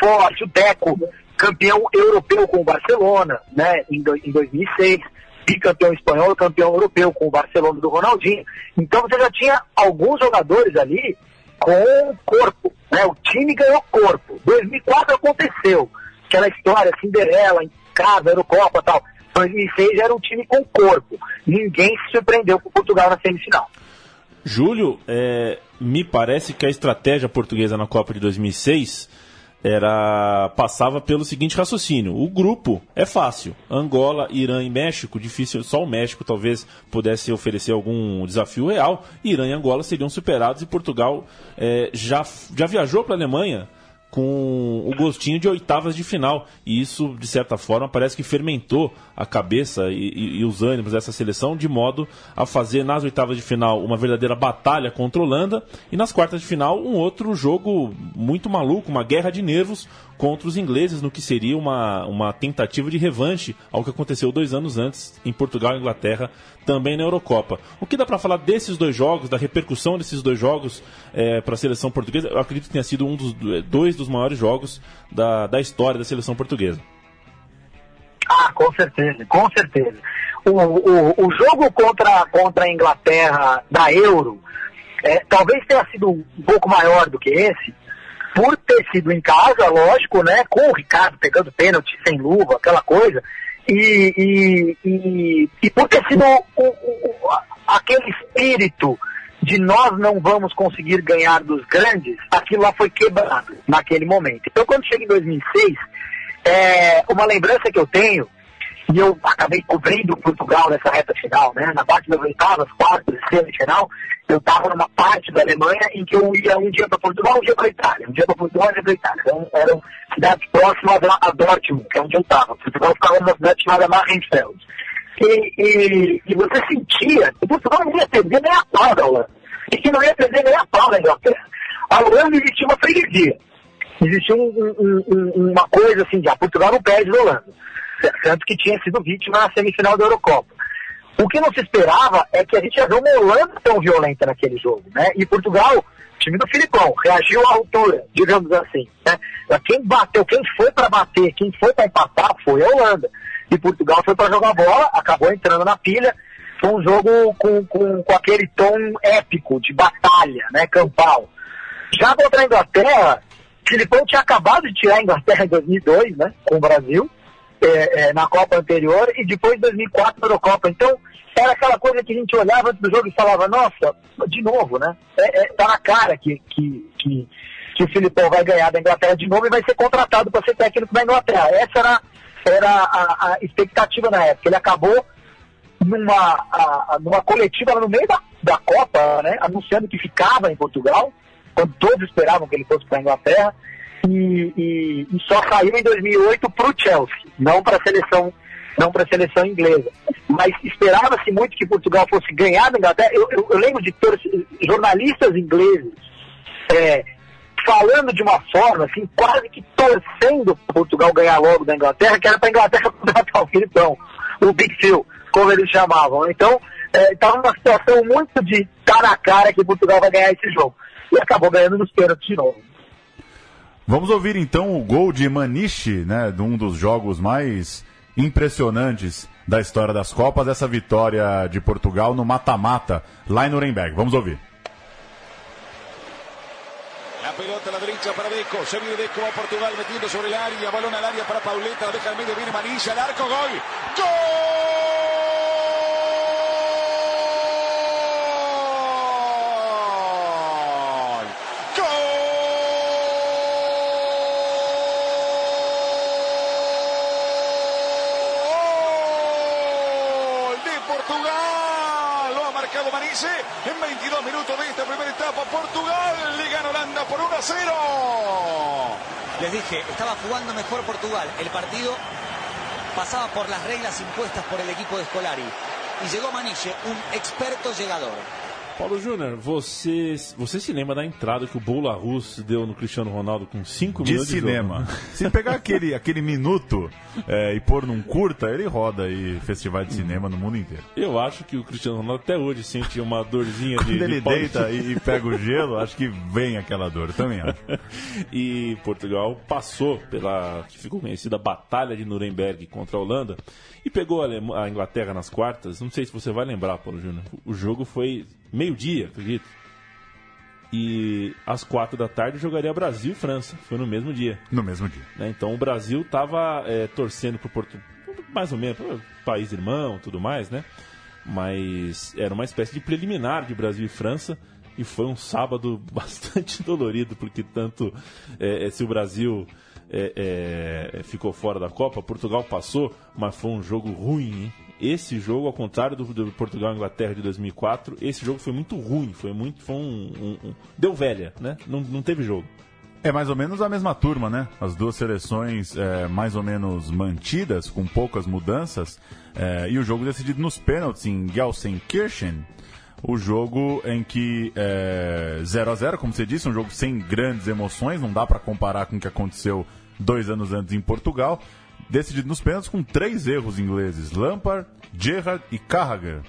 forte, o Deco, campeão europeu com o Barcelona, né, em, do, em 2006, bicampeão espanhol, campeão europeu com o Barcelona do Ronaldinho. Então você já tinha alguns jogadores ali com corpo, né, o time ganhou corpo. 2004 aconteceu, aquela história, Cinderela, em casa, Eurocopa e tal. 2006 era um time com corpo. Ninguém se surpreendeu com Portugal na semifinal. Júlio, é, me parece que a estratégia portuguesa na Copa de 2006 era passava pelo seguinte raciocínio: o grupo é fácil, Angola, Irã e México, difícil, só o México talvez pudesse oferecer algum desafio real. Irã e Angola seriam superados e Portugal é, já já viajou para a Alemanha com o gostinho de oitavas de final. E isso, de certa forma, parece que fermentou a cabeça e, e, e, os ânimos dessa seleção, de modo a fazer nas oitavas de final uma verdadeira batalha contra a Holanda e nas quartas de final um outro jogo muito maluco, uma guerra de nervos contra os ingleses, no que seria uma, uma tentativa de revanche ao que aconteceu dois anos antes em Portugal e Inglaterra, também na Eurocopa. O que dá para falar desses dois jogos, da repercussão desses dois jogos é, para a seleção portuguesa? Eu acredito que tenha sido um dos dois dos maiores jogos da, da história da seleção portuguesa. Ah, com certeza, com certeza. O, o, o jogo contra, contra a Inglaterra da Euro é, talvez tenha sido um pouco maior do que esse, por ter sido em casa, lógico, né? Com o Ricardo pegando pênalti sem luva, aquela coisa. E, e, e, e por ter sido o, o, aquele espírito de nós não vamos conseguir ganhar dos grandes, aquilo lá foi quebrado naquele momento. Então, quando chega em 2006, é, uma lembrança que eu tenho e eu acabei cobrindo Portugal nessa reta final, né? Na parte das oitavas, quartas, semifinal, eu estava numa parte da Alemanha em que eu ia um dia para Portugal, um dia para Itália, um dia para Portugal, um dia para Itália. Então eram cidades próximas a, Dortmund, que é onde eu estava. Portugal ficava numa cidade chamada Marrenfeld. E, e, e, você sentia que Portugal não ia perder nem a pau da Holanda. E que não ia perder nem a pau da Inglaterra. A Holanda existia uma freguesia. Existia um, um, um, uma coisa assim, de ah, Portugal não perde da Holanda tanto que tinha sido vítima na semifinal da Eurocopa. O que não se esperava é que a gente ia ver uma Holanda tão violenta naquele jogo, né? E Portugal, time do Filipão, reagiu à altura, digamos assim. Né? Quem bateu, quem foi para bater, quem foi para empatar foi a Holanda. E Portugal foi para jogar bola, acabou entrando na pilha. Foi um jogo com, com, com aquele tom épico de batalha, né? Campal. Já contra a Inglaterra, Filipão tinha acabado de tirar a Inglaterra em 2002, né? Com o Brasil é, é, na Copa anterior e depois 2004 na Eurocopa. Então, era aquela coisa que a gente olhava antes do jogo e falava, nossa, de novo, né? É, é, tá na cara que, que, que, que o Filipão vai ganhar da Inglaterra de novo e vai ser contratado para ser técnico da Inglaterra. Essa era, era a, a expectativa na época. Ele acabou numa, a, numa coletiva no meio da, da Copa, né? Anunciando que ficava em Portugal, quando todos esperavam que ele fosse para a Inglaterra e, e, só saiu em 2008 para o Chelsea, não para a seleção não para a seleção inglesa. Mas esperava-se muito que Portugal fosse ganhar da Inglaterra. Eu, eu, eu lembro de jornalistas ingleses é, falando de uma forma, assim, quase que torcendo Portugal ganhar logo da Inglaterra, que era para a Inglaterra contratar o Filipão, o Big Phil, como eles chamavam. Então, estava é, numa situação muito de tá na cara que Portugal vai ganhar esse jogo. E acabou ganhando nos pênaltis de novo. Vamos ouvir então o gol de Maniche, né, de um dos jogos mais impressionantes da história das Copas, essa vitória de Portugal no mata-mata lá em Nuremberg. Vamos ouvir. La pelota a la derecha para Deco. Se viene Deco a Portugal metiendo sobre el área. Balón al área para Pauleta. La deja al medio. Viene Manilla. Arco. Gol. ¡Gol! A 0. Les dije, estaba jugando mejor Portugal. El partido pasaba por las reglas impuestas por el equipo de Scolari. Y llegó Maniche, un experto llegador. Paulo Júnior, você, você se lembra da entrada que o Bola Russo deu no Cristiano Ronaldo com 5 minutos de cinema. De se pegar aquele, aquele minuto é, e pôr num curta, ele roda aí festival de cinema no mundo inteiro. Eu acho que o Cristiano Ronaldo até hoje sente uma dorzinha Quando de. Quando ele de deita e, e pega o gelo, acho que vem aquela dor, também acho. e Portugal passou pela que ficou conhecida Batalha de Nuremberg contra a Holanda e pegou a, Inglaterra nas quartas. Não sei se você vai lembrar, Paulo Júnior. O jogo foi meio-dia, acredito. E às quatro da tarde jogaria Brasil e França. Foi no mesmo dia. No mesmo dia. Né? Então o Brasil estava é, torcendo para Portugal. mais ou menos, país irmão, tudo mais, né? Mas era uma espécie de preliminar de Brasil e França e foi um sábado bastante dolorido porque tanto é, se o Brasil é, é, ficou fora da Copa, Portugal passou, mas foi um jogo ruim. Hein? Esse jogo, ao contrário do, do Portugal e Inglaterra de 2004, esse jogo foi muito ruim, foi muito, foi um, um, um deu velha, né? Não, não teve jogo. É mais ou menos a mesma turma, né? As duas seleções é, mais ou menos mantidas, com poucas mudanças, é, e o jogo decidido nos pênaltis em Gelsenkirchen. O jogo em que 0 é, a 0 como você disse, um jogo sem grandes emoções, não dá para comparar com o que aconteceu dois anos antes em Portugal. Decidido nos pênaltis com três erros ingleses: Lampard, Gerrard e Carragher.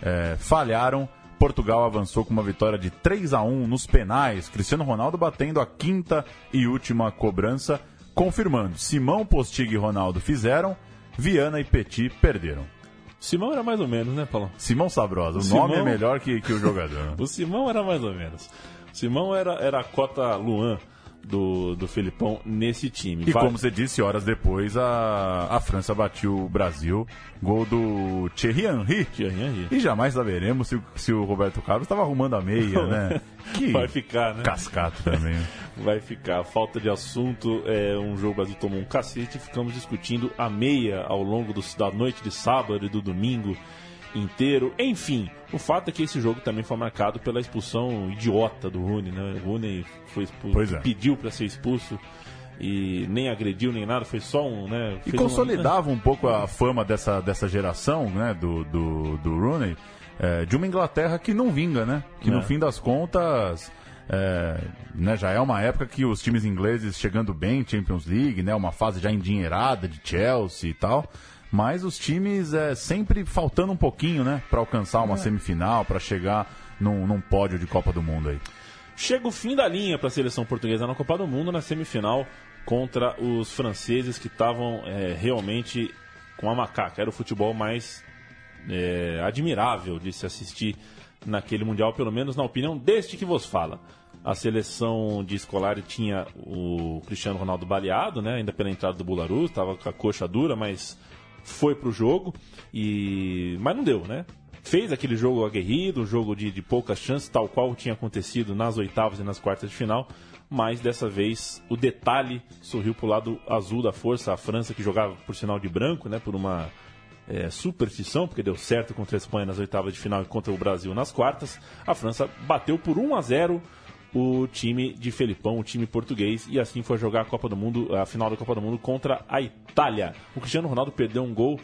É, falharam Portugal avançou com uma vitória de 3 a 1 nos penais. Cristiano Ronaldo batendo a quinta e última cobrança, confirmando. Simão, Postig e Ronaldo fizeram, Viana e Petit perderam. Simão era mais ou menos, né, Paulo? Simão Sabrosa. O, o Simão... nome é melhor que, que o jogador. o Simão era mais ou menos. Simão era, era a cota Luan do, do Felipão nesse time. E como você disse, horas depois a, a França bateu o Brasil, gol do Thierry Henry. Thierry Henry. E jamais saberemos se, se o Roberto Carlos estava arrumando a meia, né? Que Vai ficar, né? Cascato também. Vai ficar. Falta de assunto. É, um jogo o Brasil tomou um cacete ficamos discutindo a meia ao longo do, da noite de sábado e do domingo inteiro. Enfim, o fato é que esse jogo também foi marcado pela expulsão idiota do Rooney, né? O Rooney foi expulso, é. pediu para ser expulso e nem agrediu nem nada, foi só um, né? E consolidava uma... um pouco a fama dessa, dessa geração, né? Do, do, do Rooney, é, de uma Inglaterra que não vinga, né? Que é. no fim das contas. É, né, já é uma época que os times ingleses chegando bem, Champions League, né, uma fase já endinheirada de Chelsea e tal mas os times é sempre faltando um pouquinho, né, para alcançar uma é. semifinal, para chegar num, num pódio de Copa do Mundo aí. Chega o fim da linha para a seleção portuguesa na Copa do Mundo na semifinal contra os franceses que estavam é, realmente com a macaca. Era o futebol mais é, admirável de se assistir naquele Mundial, pelo menos na opinião deste que vos fala. A seleção de escolar tinha o Cristiano Ronaldo baleado, né? Ainda pela entrada do Bularus, estava com a coxa dura, mas foi pro jogo e mas não deu, né? Fez aquele jogo aguerrido, um jogo de, de poucas chances, tal qual tinha acontecido nas oitavas e nas quartas de final, mas dessa vez o detalhe sorriu pro lado azul da força, a França que jogava por sinal de branco, né? Por uma é, superstição, porque deu certo contra a Espanha nas oitavas de final e contra o Brasil nas quartas. A França bateu por 1 a 0 o time de Felipão, o time português, e assim foi jogar a Copa do Mundo, a final da Copa do Mundo contra a Itália. O Cristiano Ronaldo perdeu um gol.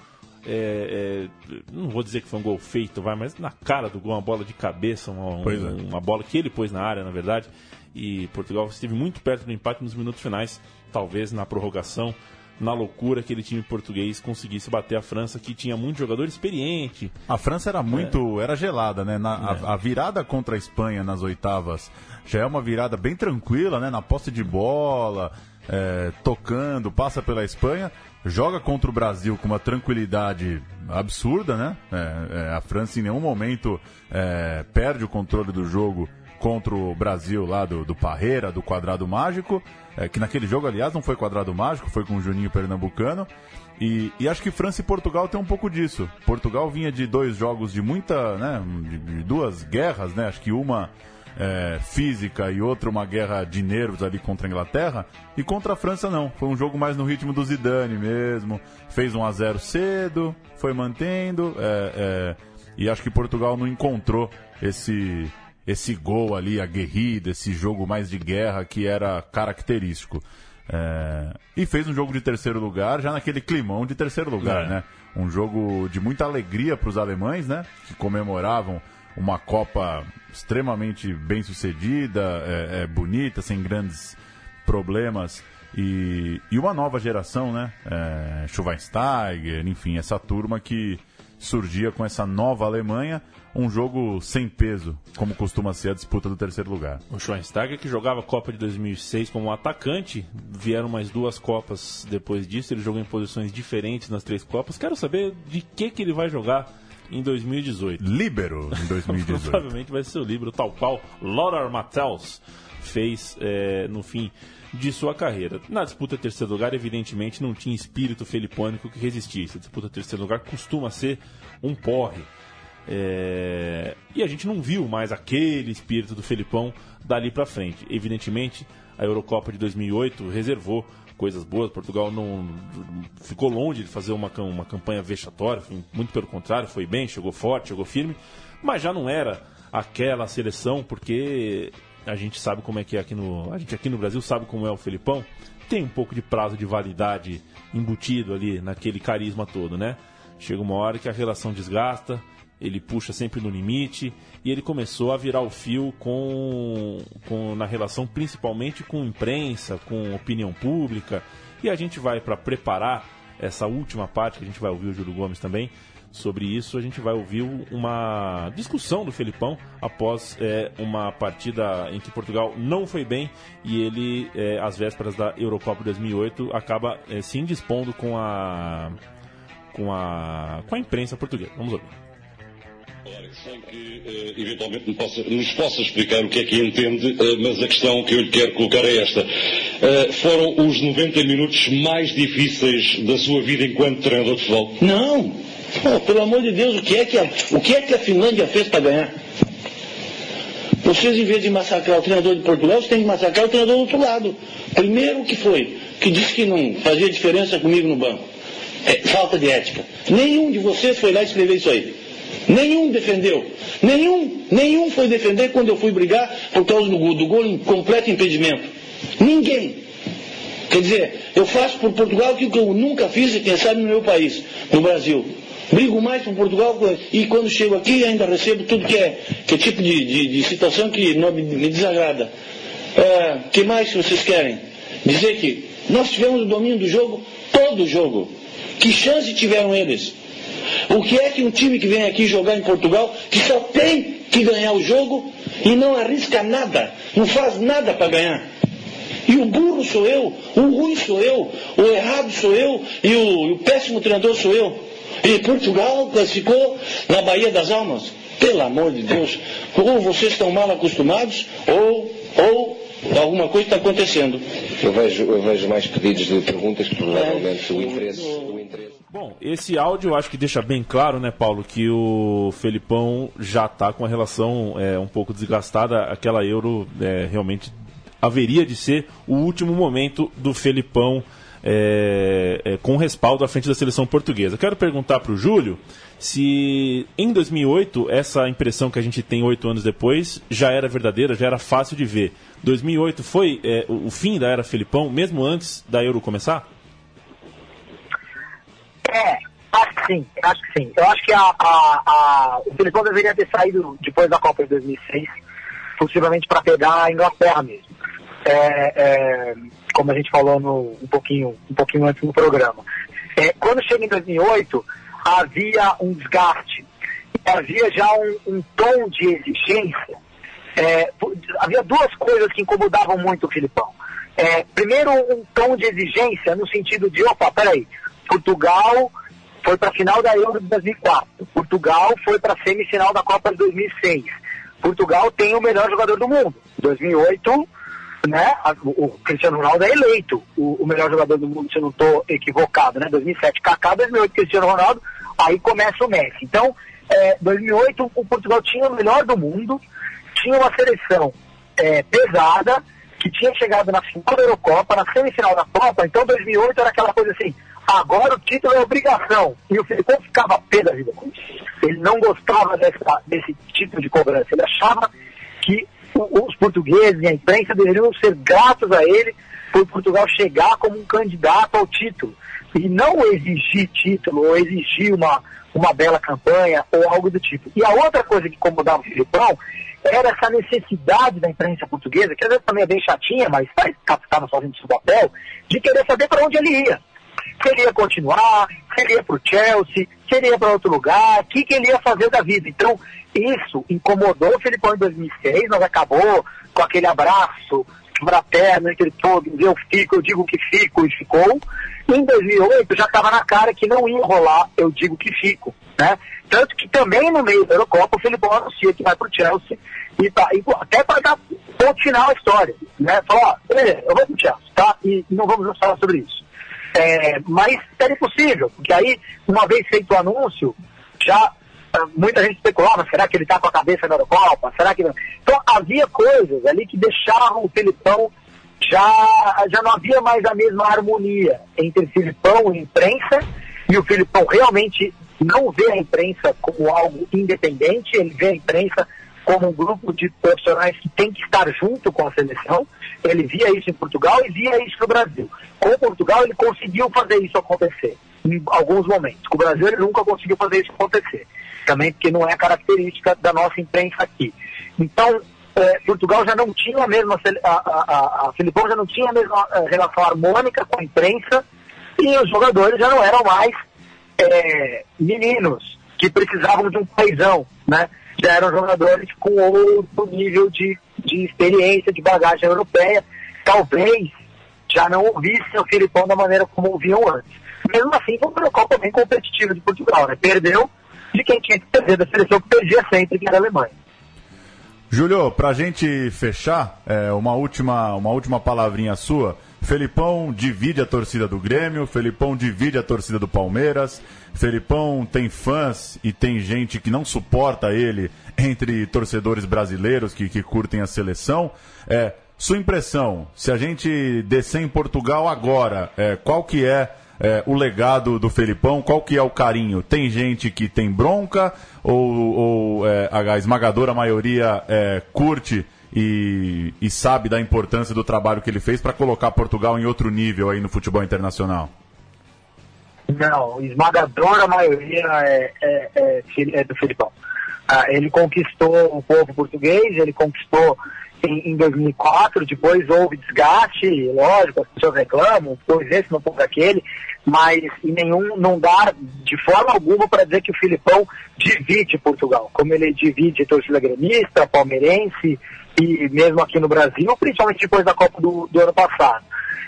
É, é, não vou dizer que foi um gol feito, vai, mas na cara do gol, uma bola de cabeça, uma, um, é. uma bola que ele pôs na área, na verdade. E Portugal esteve muito perto do empate nos minutos finais, talvez na prorrogação na loucura aquele time português conseguisse bater a França, que tinha muito jogador experiente. A França era muito. É. era gelada, né? Na, é. a, a, virada contra a Espanha nas oitavas já é uma virada bem tranquila, né? Na posse de bola, é, tocando, passa pela Espanha, joga contra o Brasil com uma tranquilidade absurda, né? É, é, a França em nenhum momento perde o controle do jogo contra o Brasil lá do, do Parreira, do quadrado mágico, é, que naquele jogo, aliás, não foi quadrado mágico, foi com o Juninho Pernambucano. E, e, acho que França e Portugal tem um pouco disso. Portugal vinha de dois jogos de muita, né, de, de duas guerras, né? Acho que uma é, física e outra uma guerra de nervos ali contra a Inglaterra. E contra a França não. Foi um jogo mais no ritmo do Zidane mesmo. Fez 1 a 0 cedo, foi mantendo. É, é, e acho que Portugal não encontrou esse esse gol ali aguerrido, esse jogo mais de guerra que era característico. É... E fez um jogo de terceiro lugar, já naquele climão de terceiro lugar, é. né? Um jogo de muita alegria para os alemães, né? Que comemoravam uma Copa extremamente bem sucedida, é, é, bonita, sem grandes problemas. E, e uma nova geração, né? É, Schweinsteiger, enfim, essa turma que surgia com essa nova Alemanha um jogo sem peso, como costuma ser a disputa do terceiro lugar. O Schweinsteiger, que jogava a Copa de 2006 como atacante, vieram mais duas Copas depois disso, ele jogou em posições diferentes nas três Copas. Quero saber de que, que ele vai jogar em 2018. Líbero em 2018. Provavelmente vai ser o livro tal qual Lothar Mattels fez é, no fim de sua carreira. Na disputa terceiro lugar, evidentemente, não tinha espírito felipônico que resistisse. A disputa terceiro lugar costuma ser um porre. É... E a gente não viu mais aquele espírito do Felipão dali para frente. Evidentemente, a Eurocopa de 2008 reservou coisas boas. Portugal não ficou longe de fazer uma, uma campanha vexatória, muito pelo contrário, foi bem, chegou forte, chegou firme, mas já não era aquela seleção, porque a gente sabe como é que é aqui no. A gente aqui no Brasil sabe como é o Felipão. Tem um pouco de prazo de validade embutido ali naquele carisma todo, né? Chega uma hora que a relação desgasta, ele puxa sempre no limite e ele começou a virar o fio com, com na relação principalmente com imprensa, com opinião pública. E a gente vai para preparar essa última parte que a gente vai ouvir o Júlio Gomes também sobre isso. A gente vai ouvir uma discussão do Felipão após é, uma partida em que Portugal não foi bem e ele, é, às vésperas da Eurocopa 2008, acaba é, se indispondo com a com a com a imprensa portuguesa. Vamos ouvir sem que uh, eventualmente nos possa, nos possa, explicar o que é que entende, uh, mas a questão que eu lhe quero colocar é esta. Uh, foram os 90 minutos mais difíceis da sua vida enquanto treinador de futebol? Não! Oh, pelo amor de Deus, o que é que a, o que é que a Finlândia fez para ganhar? Vocês, em vez de massacrar o treinador de Portugal, vocês têm que massacrar o treinador do outro lado. Primeiro que foi, que disse que não fazia diferença comigo no banco. É, falta de ética. Nenhum de vocês foi lá escrever isso aí. Nenhum defendeu. Nenhum, nenhum foi defender quando eu fui brigar por causa do do gol em completo impedimento. Ninguém. Quer dizer, eu faço por Portugal aquilo que eu nunca fiz e quem sabe no meu país, no Brasil. Brigo mais por Portugal e quando chego aqui ainda recebo tudo que é, que é tipo de, de, de situação que não me, me desagrada. É, que mais vocês querem? Dizer que nós tivemos o domínio do jogo, todo o jogo. Que chance tiveram eles? O que é que um time que vem aqui jogar em Portugal, que só tem que ganhar o jogo e não arrisca nada, não faz nada para ganhar? E o burro sou eu, o ruim sou eu, o errado sou eu e o, o péssimo treinador sou eu. E Portugal classificou na Baía das Almas. Pelo amor de Deus, ou vocês estão mal acostumados, ou, ou alguma coisa está acontecendo. Eu vejo, eu vejo mais pedidos de perguntas que provavelmente é, o interesse. O interesse Bom, esse áudio acho que deixa bem claro, né, Paulo, que o Felipão já está com a relação é, um pouco desgastada. Aquela Euro é, realmente haveria de ser o último momento do Felipão é, é, com respaldo à frente da seleção portuguesa. Quero perguntar para o Júlio se em 2008 essa impressão que a gente tem oito anos depois já era verdadeira, já era fácil de ver. 2008 foi é, o fim da era Felipão, mesmo antes da Euro começar? É, acho que sim, acho que sim. Eu acho que a, a, a, o Filipão deveria ter saído depois da Copa de 2006, possivelmente para pegar a Inglaterra mesmo. É, é, como a gente falou no, um, pouquinho, um pouquinho antes no programa. É, quando chega em 2008, havia um desgaste, havia já um, um tom de exigência. É, havia duas coisas que incomodavam muito o Filipão. É, primeiro, um tom de exigência no sentido de, opa, peraí, Portugal foi para a final da Euro de 2004. Portugal foi para a semifinal da Copa de 2006. Portugal tem o melhor jogador do mundo. 2008, né, o, Cristiano Ronaldo é eleito o, melhor jogador do mundo, se eu não estou equivocado, né? 2007 Kaká, 2008 Cristiano Ronaldo, aí começa o Messi. Então, é, 2008 o Portugal tinha o melhor do mundo, tinha uma seleção é, pesada, que tinha chegado na final da Eurocopa, na semifinal da Copa, então 2008 era aquela coisa assim, Agora o título é obrigação. E o Filipão ficava pé da vida. Ele não gostava dessa, desse tipo de cobrança. Ele achava que os portugueses e a imprensa deveriam ser gratos a ele por Portugal chegar como um candidato ao título. E não exigir título ou exigir uma, uma bela campanha ou algo do tipo. E a outra coisa que incomodava o Filipão era essa necessidade da imprensa portuguesa, que às vezes também é bem chatinha, mas estava fazendo seu papel, de querer saber para onde ele ia se ele ia continuar, se ele ia para o Chelsea, se ele ia para outro lugar, o que, que ele ia fazer da vida. Então, isso incomodou o Filipão em 2006, mas acabou com aquele abraço fraterno entre todos, eu fico, eu digo que fico e ficou. Em 2008 já estava na cara que não ia rolar, eu digo que fico, né? Tanto que também no meio da Eurocopa o Filipão anuncia que vai para o Chelsea e, tá, e até para dar ponto final à história, né? Falar, beleza, eu vou para o Chelsea, tá? E não vamos falar sobre isso. É, mas era impossível, porque aí, uma vez feito o anúncio, já muita gente especulava, será que ele está com a cabeça na Eurocopa? Será que não? Então havia coisas ali que deixavam o Filipão já, já não havia mais a mesma harmonia entre Filipão e imprensa, e o Filipão realmente não vê a imprensa como algo independente, ele vê a imprensa como um grupo de profissionais que tem que estar junto com a seleção. Ele via isso em Portugal e via isso no Brasil. Com Portugal ele conseguiu fazer isso acontecer em alguns momentos. Com o Brasil ele nunca conseguiu fazer isso acontecer. Também porque não é característica da nossa imprensa aqui. Então, eh, Portugal já não tinha a mesma, a, a, a, Filipão já não tinha a mesma eh, relação harmônica com a imprensa e os jogadores já não eram mais eh, meninos que precisavam de um paizão, né? Já eram jogadores com outro nível de, de experiência, de bagagem europeia. Talvez já não ouvissem o Filipão da maneira como ouviam antes. Mesmo assim, foi uma Copa bem competitiva de Portugal, né? Perdeu de quem tinha que perder, da seleção que perdia sempre, que era a Alemanha. Júlio, para a gente fechar, é, uma, última, uma última palavrinha sua. Felipão divide a torcida do Grêmio, Felipão divide a torcida do Palmeiras, Felipão tem fãs e tem gente que não suporta ele entre torcedores brasileiros que, que curtem a seleção. É, sua impressão, se a gente descer em Portugal agora, é, qual que é é, o legado do Felipão? Qual que é o carinho? Tem gente que tem bronca ou, ou é, a esmagadora maioria é, curte e, e, sabe da importância do trabalho que ele fez para colocar Portugal em outro nível aí no futebol internacional? Não, esmagadora maioria é, é, é, é do Felipão. Ah, ele conquistou o povo português, ele conquistou em, em 2004, depois houve desgaste, lógico, as pessoas reclamam, pois esse, não foi aquele, mas nenhum, não dá de forma alguma para dizer que o Filipão divide Portugal, como ele divide torcida gremista, palmeirense e mesmo aqui no Brasil, principalmente depois da Copa do, do ano passado.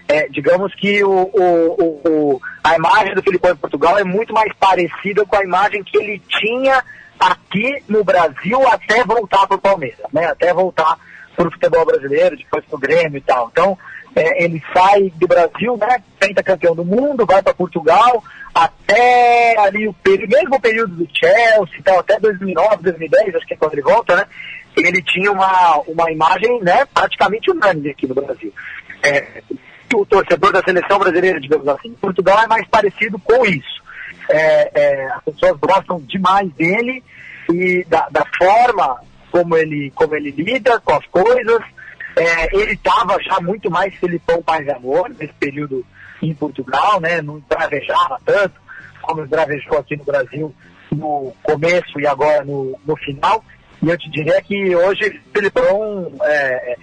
É, digamos que o, o, o, a imagem do Filipão em Portugal é muito mais parecida com a imagem que ele tinha aqui no Brasil até voltar para o Palmeiras, né? até voltar para o futebol brasileiro, depois para o Grêmio e tal. Então, é, ele sai do Brasil, né, campeão do mundo, vai para Portugal, até ali o mesmo período do Chelsea, tal, até 2009, 2010, acho que é quando ele volta, né, ele tinha uma, uma imagem né, praticamente unânime aqui no Brasil. É, o torcedor da seleção brasileira, digamos assim, Portugal é mais parecido com isso. É, é, as pessoas gostam demais dele e da, da forma como ele, como ele lida com as coisas. É, ele estava já muito mais Felipão Paz Amor nesse período em Portugal, né? Não travejava tanto como travejou aqui no Brasil no começo e agora no, no final. E eu te diria que hoje Felipão, é, é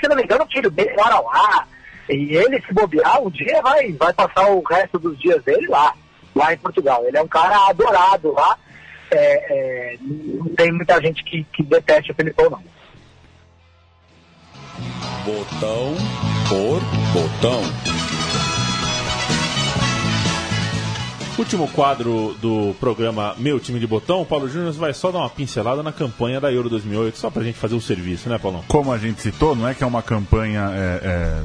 se não me engano, o filho dele mora lá. E ele, se bobear, um dia vai, vai passar o resto dos dias dele lá, lá em Portugal. Ele é um cara adorado lá é, é, não tem muita gente que, que deteste o Felipão, não. Botão por botão. Último quadro do programa Meu Time de Botão, o Paulo Júnior vai só dar uma pincelada na campanha da Euro 2008, só pra gente fazer o serviço, né, Paulo? Como a gente citou, não é que é uma campanha é, é,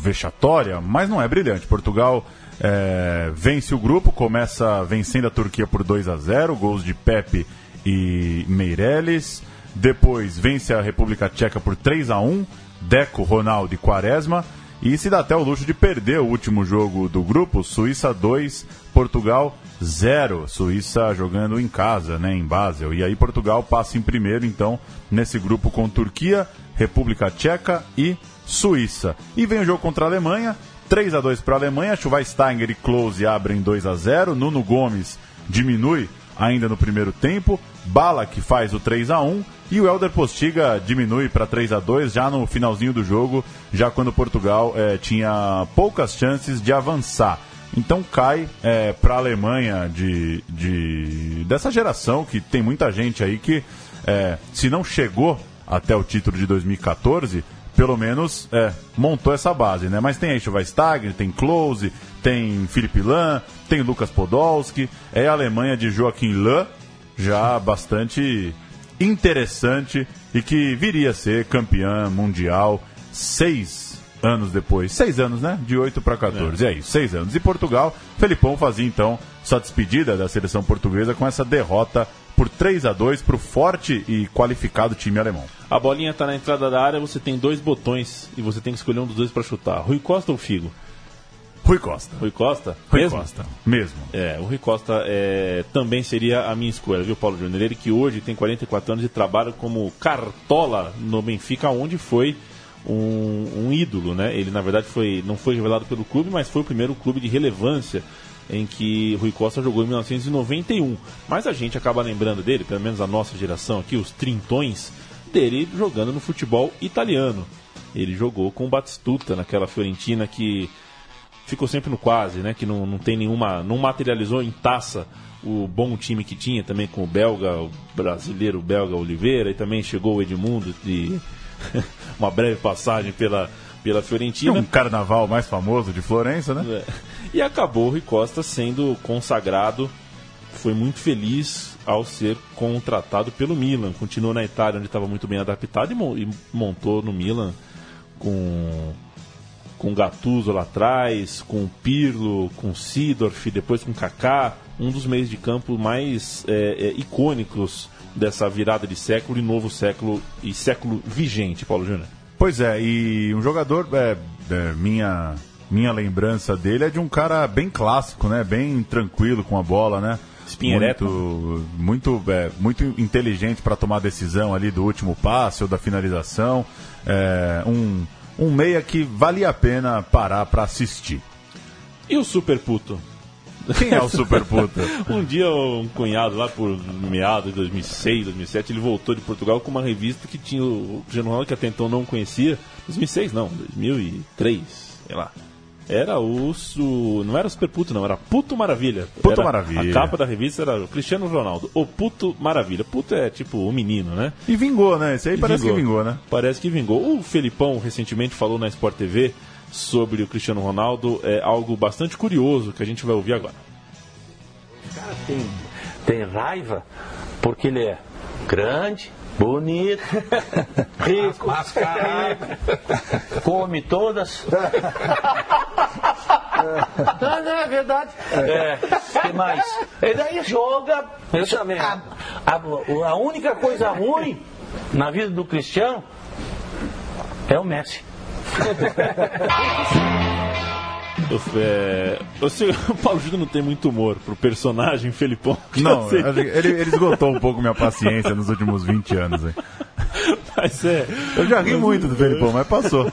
vexatória, mas não é brilhante. Portugal é, vence o grupo, começa vencendo a Turquia por 2 a 0 gols de Pepe e Meirelles. Depois vence a República Tcheca por 3 a 1 Deco, Ronaldo e Quaresma. E se dá até o luxo de perder o último jogo do grupo, Suíça 2, Portugal 0. Suíça jogando em casa, né, em Basel. E aí Portugal passa em primeiro, então, nesse grupo com Turquia, República Tcheca e Suíça. E vem o jogo contra a Alemanha, 3 a 2 para a Alemanha. Schweinsteiger e Klose abrem 2 a 0. Nuno Gomes diminui ainda no primeiro tempo. Bala que faz o 3 a 1 e o Elder Postiga diminui para 3 a 2 já no finalzinho do jogo, já quando Portugal é, tinha poucas chances de avançar. Então cai é, para a Alemanha de, de, dessa geração que tem muita gente aí que, é, se não chegou até o título de 2014, pelo menos é, montou essa base, né? Mas tem aí Schweinsteiger, tem Klose, tem Felipe Lan, tem Lucas Podolski, é a Alemanha de Joaquim Löw, já bastante interessante e que viria a ser campeã mundial seis anos depois. Seis anos, né? De 8 para 14. É. é isso, seis anos. E Portugal, Felipão fazia então sua despedida da seleção portuguesa com essa derrota por 3 a 2 para o forte e qualificado time alemão. A bolinha está na entrada da área, você tem dois botões e você tem que escolher um dos dois para chutar. Rui Costa ou Figo? Rui Costa. Rui Costa? Rui mesmo? Costa, mesmo. É, o Rui Costa é, também seria a minha escolha, viu, Paulo Júnior? Ele que hoje tem 44 anos e trabalha como cartola no Benfica, onde foi um, um, ídolo, né? Ele, na verdade, foi, não foi revelado pelo clube, mas foi o primeiro clube de relevância em que Rui Costa jogou em 1991. Mas a gente acaba lembrando dele, pelo menos a nossa geração aqui, os trintões, dele jogando no futebol italiano. Ele jogou com o Batistuta naquela Fiorentina que ficou sempre no quase, né? Que não, não tem nenhuma. não materializou em taça o bom time que tinha, também com o belga, o brasileiro belga Oliveira, e também chegou o Edmundo de uma breve passagem pela, pela Fiorentina. Um carnaval mais famoso de Florença, né? É. E acabou o Rui Costa sendo consagrado. Foi muito feliz ao ser contratado pelo Milan. Continuou na Itália, onde estava muito bem adaptado, e montou no Milan com com Gattuso lá atrás, com Pirlo, com Sidorf, depois com Kaká, um dos meios de campo mais é, é, icônicos dessa virada de século e novo século e século vigente, Paulo Júnior. Pois é, e um jogador, é, é, minha minha lembrança dele é de um cara bem clássico, né? Bem tranquilo com a bola, né? Espinhereto. Muito, muito, é, muito inteligente para tomar a decisão ali do último passe ou da finalização. É, um um meia que valia a pena parar para assistir. E o Super Puto? Quem é o Super Puto? um dia um cunhado lá por meados de 2006, 2007, ele voltou de Portugal com uma revista que tinha o Cristiano Ronaldo que até então não conhecia. 2006 não, 2003, sei lá. Era o, o, Não era Super Puto, não, era Puto Maravilha. Puto era, Maravilha. A capa da revista era o Cristiano Ronaldo, o Puto Maravilha. Puto é tipo o menino, né? E vingou, né? Esse aí e parece vingou. que vingou, né? Parece que vingou. O Felipão recentemente falou na Sport TV sobre o Cristiano Ronaldo, é algo bastante curioso que a gente vai ouvir agora. O cara tem, tem raiva porque ele é grande, bonito, rico, come todas. não, não, é verdade. É, que mais? E daí joga. Eu também. A, a, a única coisa ruim na vida do Cristiano é o Messi. É, o, senhor, o Paulo Júnior não tem muito humor pro personagem Felipão. Não, ele, ele esgotou um pouco minha paciência nos últimos 20 anos. Hein? Mas é. Eu já ri mas, muito do Felipão, mas passou.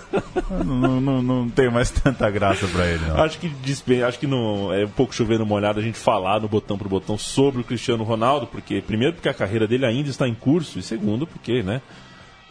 não, não, não tenho mais tanta graça pra ele. Não. Acho que acho que não é um pouco chovendo molhado a gente falar no botão por botão sobre o Cristiano Ronaldo, porque primeiro porque a carreira dele ainda está em curso e segundo porque, né?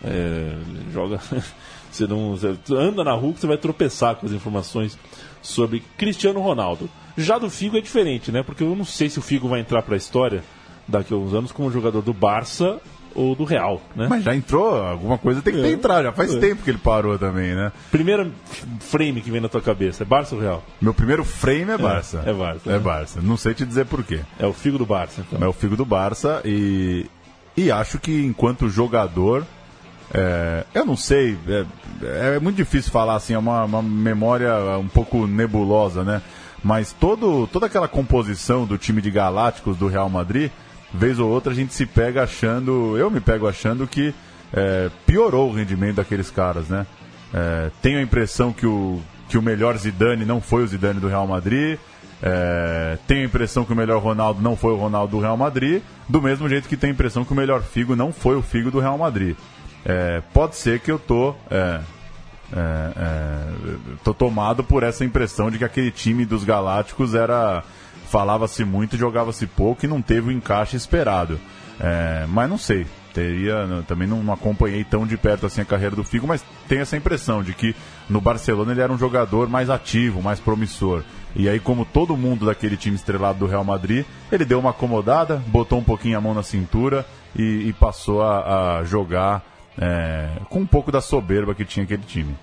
É, joga. Você não você anda na rua que você vai tropeçar com as informações sobre Cristiano Ronaldo. Já do Figo é diferente, né? Porque eu não sei se o Figo vai entrar para a história daqui a uns anos como jogador do Barça ou do Real, né? Mas já entrou, alguma coisa tem que é, entrar, já faz é. tempo que ele parou também, né? Primeiro frame que vem na tua cabeça, é Barça ou Real? Meu primeiro frame é Barça. É, é Barça. É né? Barça. Não sei te dizer por quê. É o Figo do Barça, então. É o Figo do Barça e e acho que enquanto jogador é, eu não sei, é, é, muito difícil falar assim, é uma, uma, memória um pouco nebulosa, né? Mas todo, toda aquela composição do time de Galácticos do Real Madrid, vez ou outra a gente se pega achando, eu me pego achando que é, piorou o rendimento daqueles caras, né? É, tenho a impressão que o, que o melhor Zidane não foi o Zidane do Real Madrid. É, tenho a impressão que o melhor Ronaldo não foi o Ronaldo do Real Madrid, do mesmo jeito que tenho a impressão que o melhor Figo não foi o Figo do Real Madrid. É, pode ser que eu tô, é, é, é, tô tomado por essa impressão de que aquele time dos Galácticos era falava-se muito, jogava-se pouco e não teve o encaixe esperado. É, mas não sei, teria também não, não, acompanhei tão de perto assim a carreira do Figo, mas tenho essa impressão de que no Barcelona ele era um jogador mais ativo, mais promissor. E aí, como todo mundo daquele time estrelado do Real Madrid, ele deu uma acomodada, botou um pouquinho a mão na cintura e, e passou a, a jogar é, com um pouco da soberba que tinha aquele time.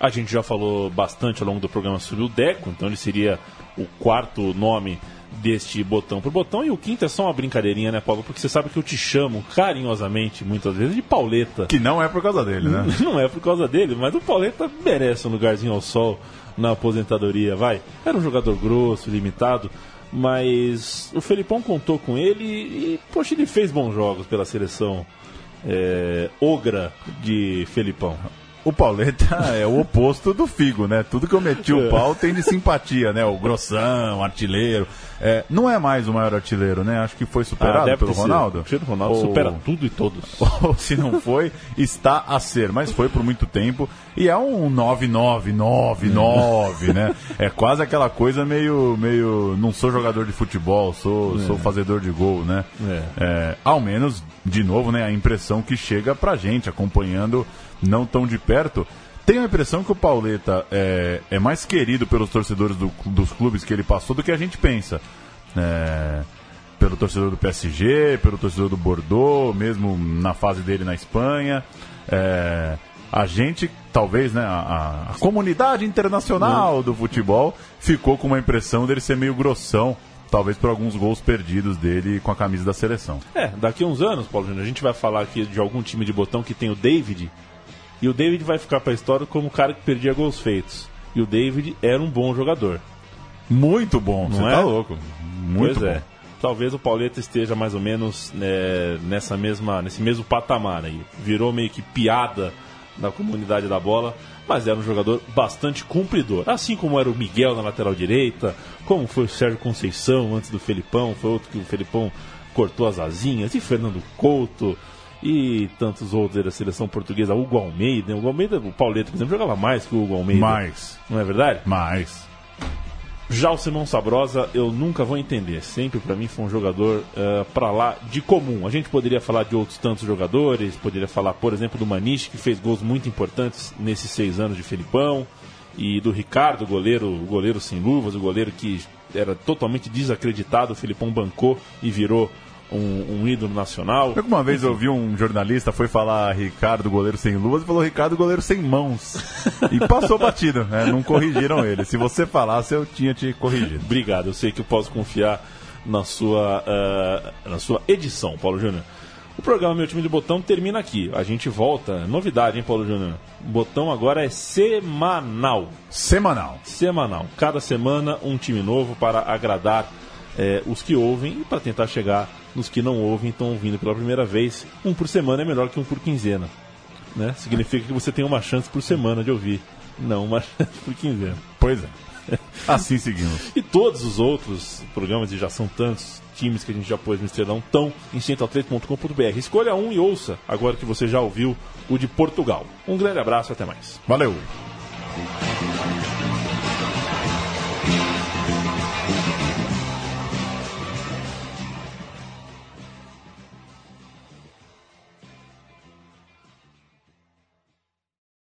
A gente já falou bastante ao longo do programa sobre o Deco, então ele seria o quarto nome deste botão por botão. E o quinto é só uma brincadeirinha, né, Paulo? Porque você sabe que eu te chamo carinhosamente, muitas vezes, de Pauleta. Que não é por causa dele, né? Não é por causa dele, mas o Pauleta merece um lugarzinho ao sol na aposentadoria, vai. Era um jogador grosso, limitado, mas o Felipão contou com ele e, poxa, ele fez bons jogos pela seleção é, ogra de Felipão. O Pauleta é o oposto do Figo, né? Tudo que eu meti o pau tem de simpatia, né? O grossão, artilheiro. É, não é mais o maior artilheiro, né? Acho que foi superado Ah, pelo. Ronaldo. O Ronaldo Ou- supera tudo e todos. Ou se não foi, está a ser, mas foi por muito tempo. E é um 9999, né? É quase aquela coisa meio. meio não sou jogador de futebol, sou, É. sou fazedor de gol, né? É. É, ao menos, de novo, né, a impressão que chega pra gente, acompanhando não tão de perto. Tenho a impressão que o Pauleta é, é mais querido pelos torcedores do- dos clubes que ele passou do que a gente pensa. É, pelo torcedor do PSG, pelo torcedor do Bordeaux, mesmo na fase dele na Espanha. É, a gente, talvez, né, a, a comunidade internacional do futebol ficou com uma impressão dele ser meio grossão, talvez por alguns gols perdidos dele com a camisa da seleção. É, daqui a uns anos, Paulo Júnior, a gente vai falar aqui de algum time de botão que tem o David. E o David vai ficar pra história como o cara que perdia gols feitos. E o David era um bom jogador. Muito bom, Não você é? tá louco. Muito pois bom. é. Talvez o Pauleta esteja mais ou menos né, nessa mesma, nesse mesmo patamar aí. Virou meio que piada da comunidade da bola, mas era um jogador bastante cumpridor. Assim como era o Miguel na lateral direita, como foi o Sérgio Conceição antes do Felipão, foi outro que o Felipão cortou as asinhas, e Fernando Couto, e tantos outros da seleção portuguesa, Hugo Almeida. O Hugo Almeida, o Pauleta, por exemplo, jogava mais que o Hugo Almeida. Mais. Não é verdade? Mais. Já o Simão Sabrosa eu nunca vou entender. Sempre pra mim foi um jogador eh, pra lá de comum. A gente poderia falar de outros tantos jogadores, poderia falar, por exemplo, do Maniche, que fez gols muito importantes nesses seis anos de Felipão, e do Ricardo, goleiro, o goleiro sem luvas, o goleiro que era totalmente desacreditado, o Felipão bancou e virou um, um ídolo nacional. Eu, uma vez eu vi um jornalista foi falar Ricardo, goleiro sem luvas, e falou Ricardo, goleiro sem mãos. E passou batido, né? não corrigiram ele. Se você falasse, eu tinha te corrigido. Obrigado, eu sei que eu posso confiar na sua, ah, na sua edição, Paulo Júnior. O programa Meu Time de Botão termina aqui. A gente volta. Novidade, hein, Paulo Júnior? O botão agora é semanal. Semanal. Semanal. Cada semana um time novo para agradar eh, os que ouvem e para tentar chegar nos que não ouvem estão ouvindo pela primeira vez. Um por semana é melhor que um por quinzena. Né? Significa que você tem uma chance por semana de ouvir, não uma chance por quinzena. Pois é. Assim seguimos. E todos os outros programas, e já são tantos times que a gente já pôs no Estrelão, estão em central3.com.br. Escolha um e ouça, agora que você já ouviu o de Portugal. Um grande abraço e até mais. Valeu!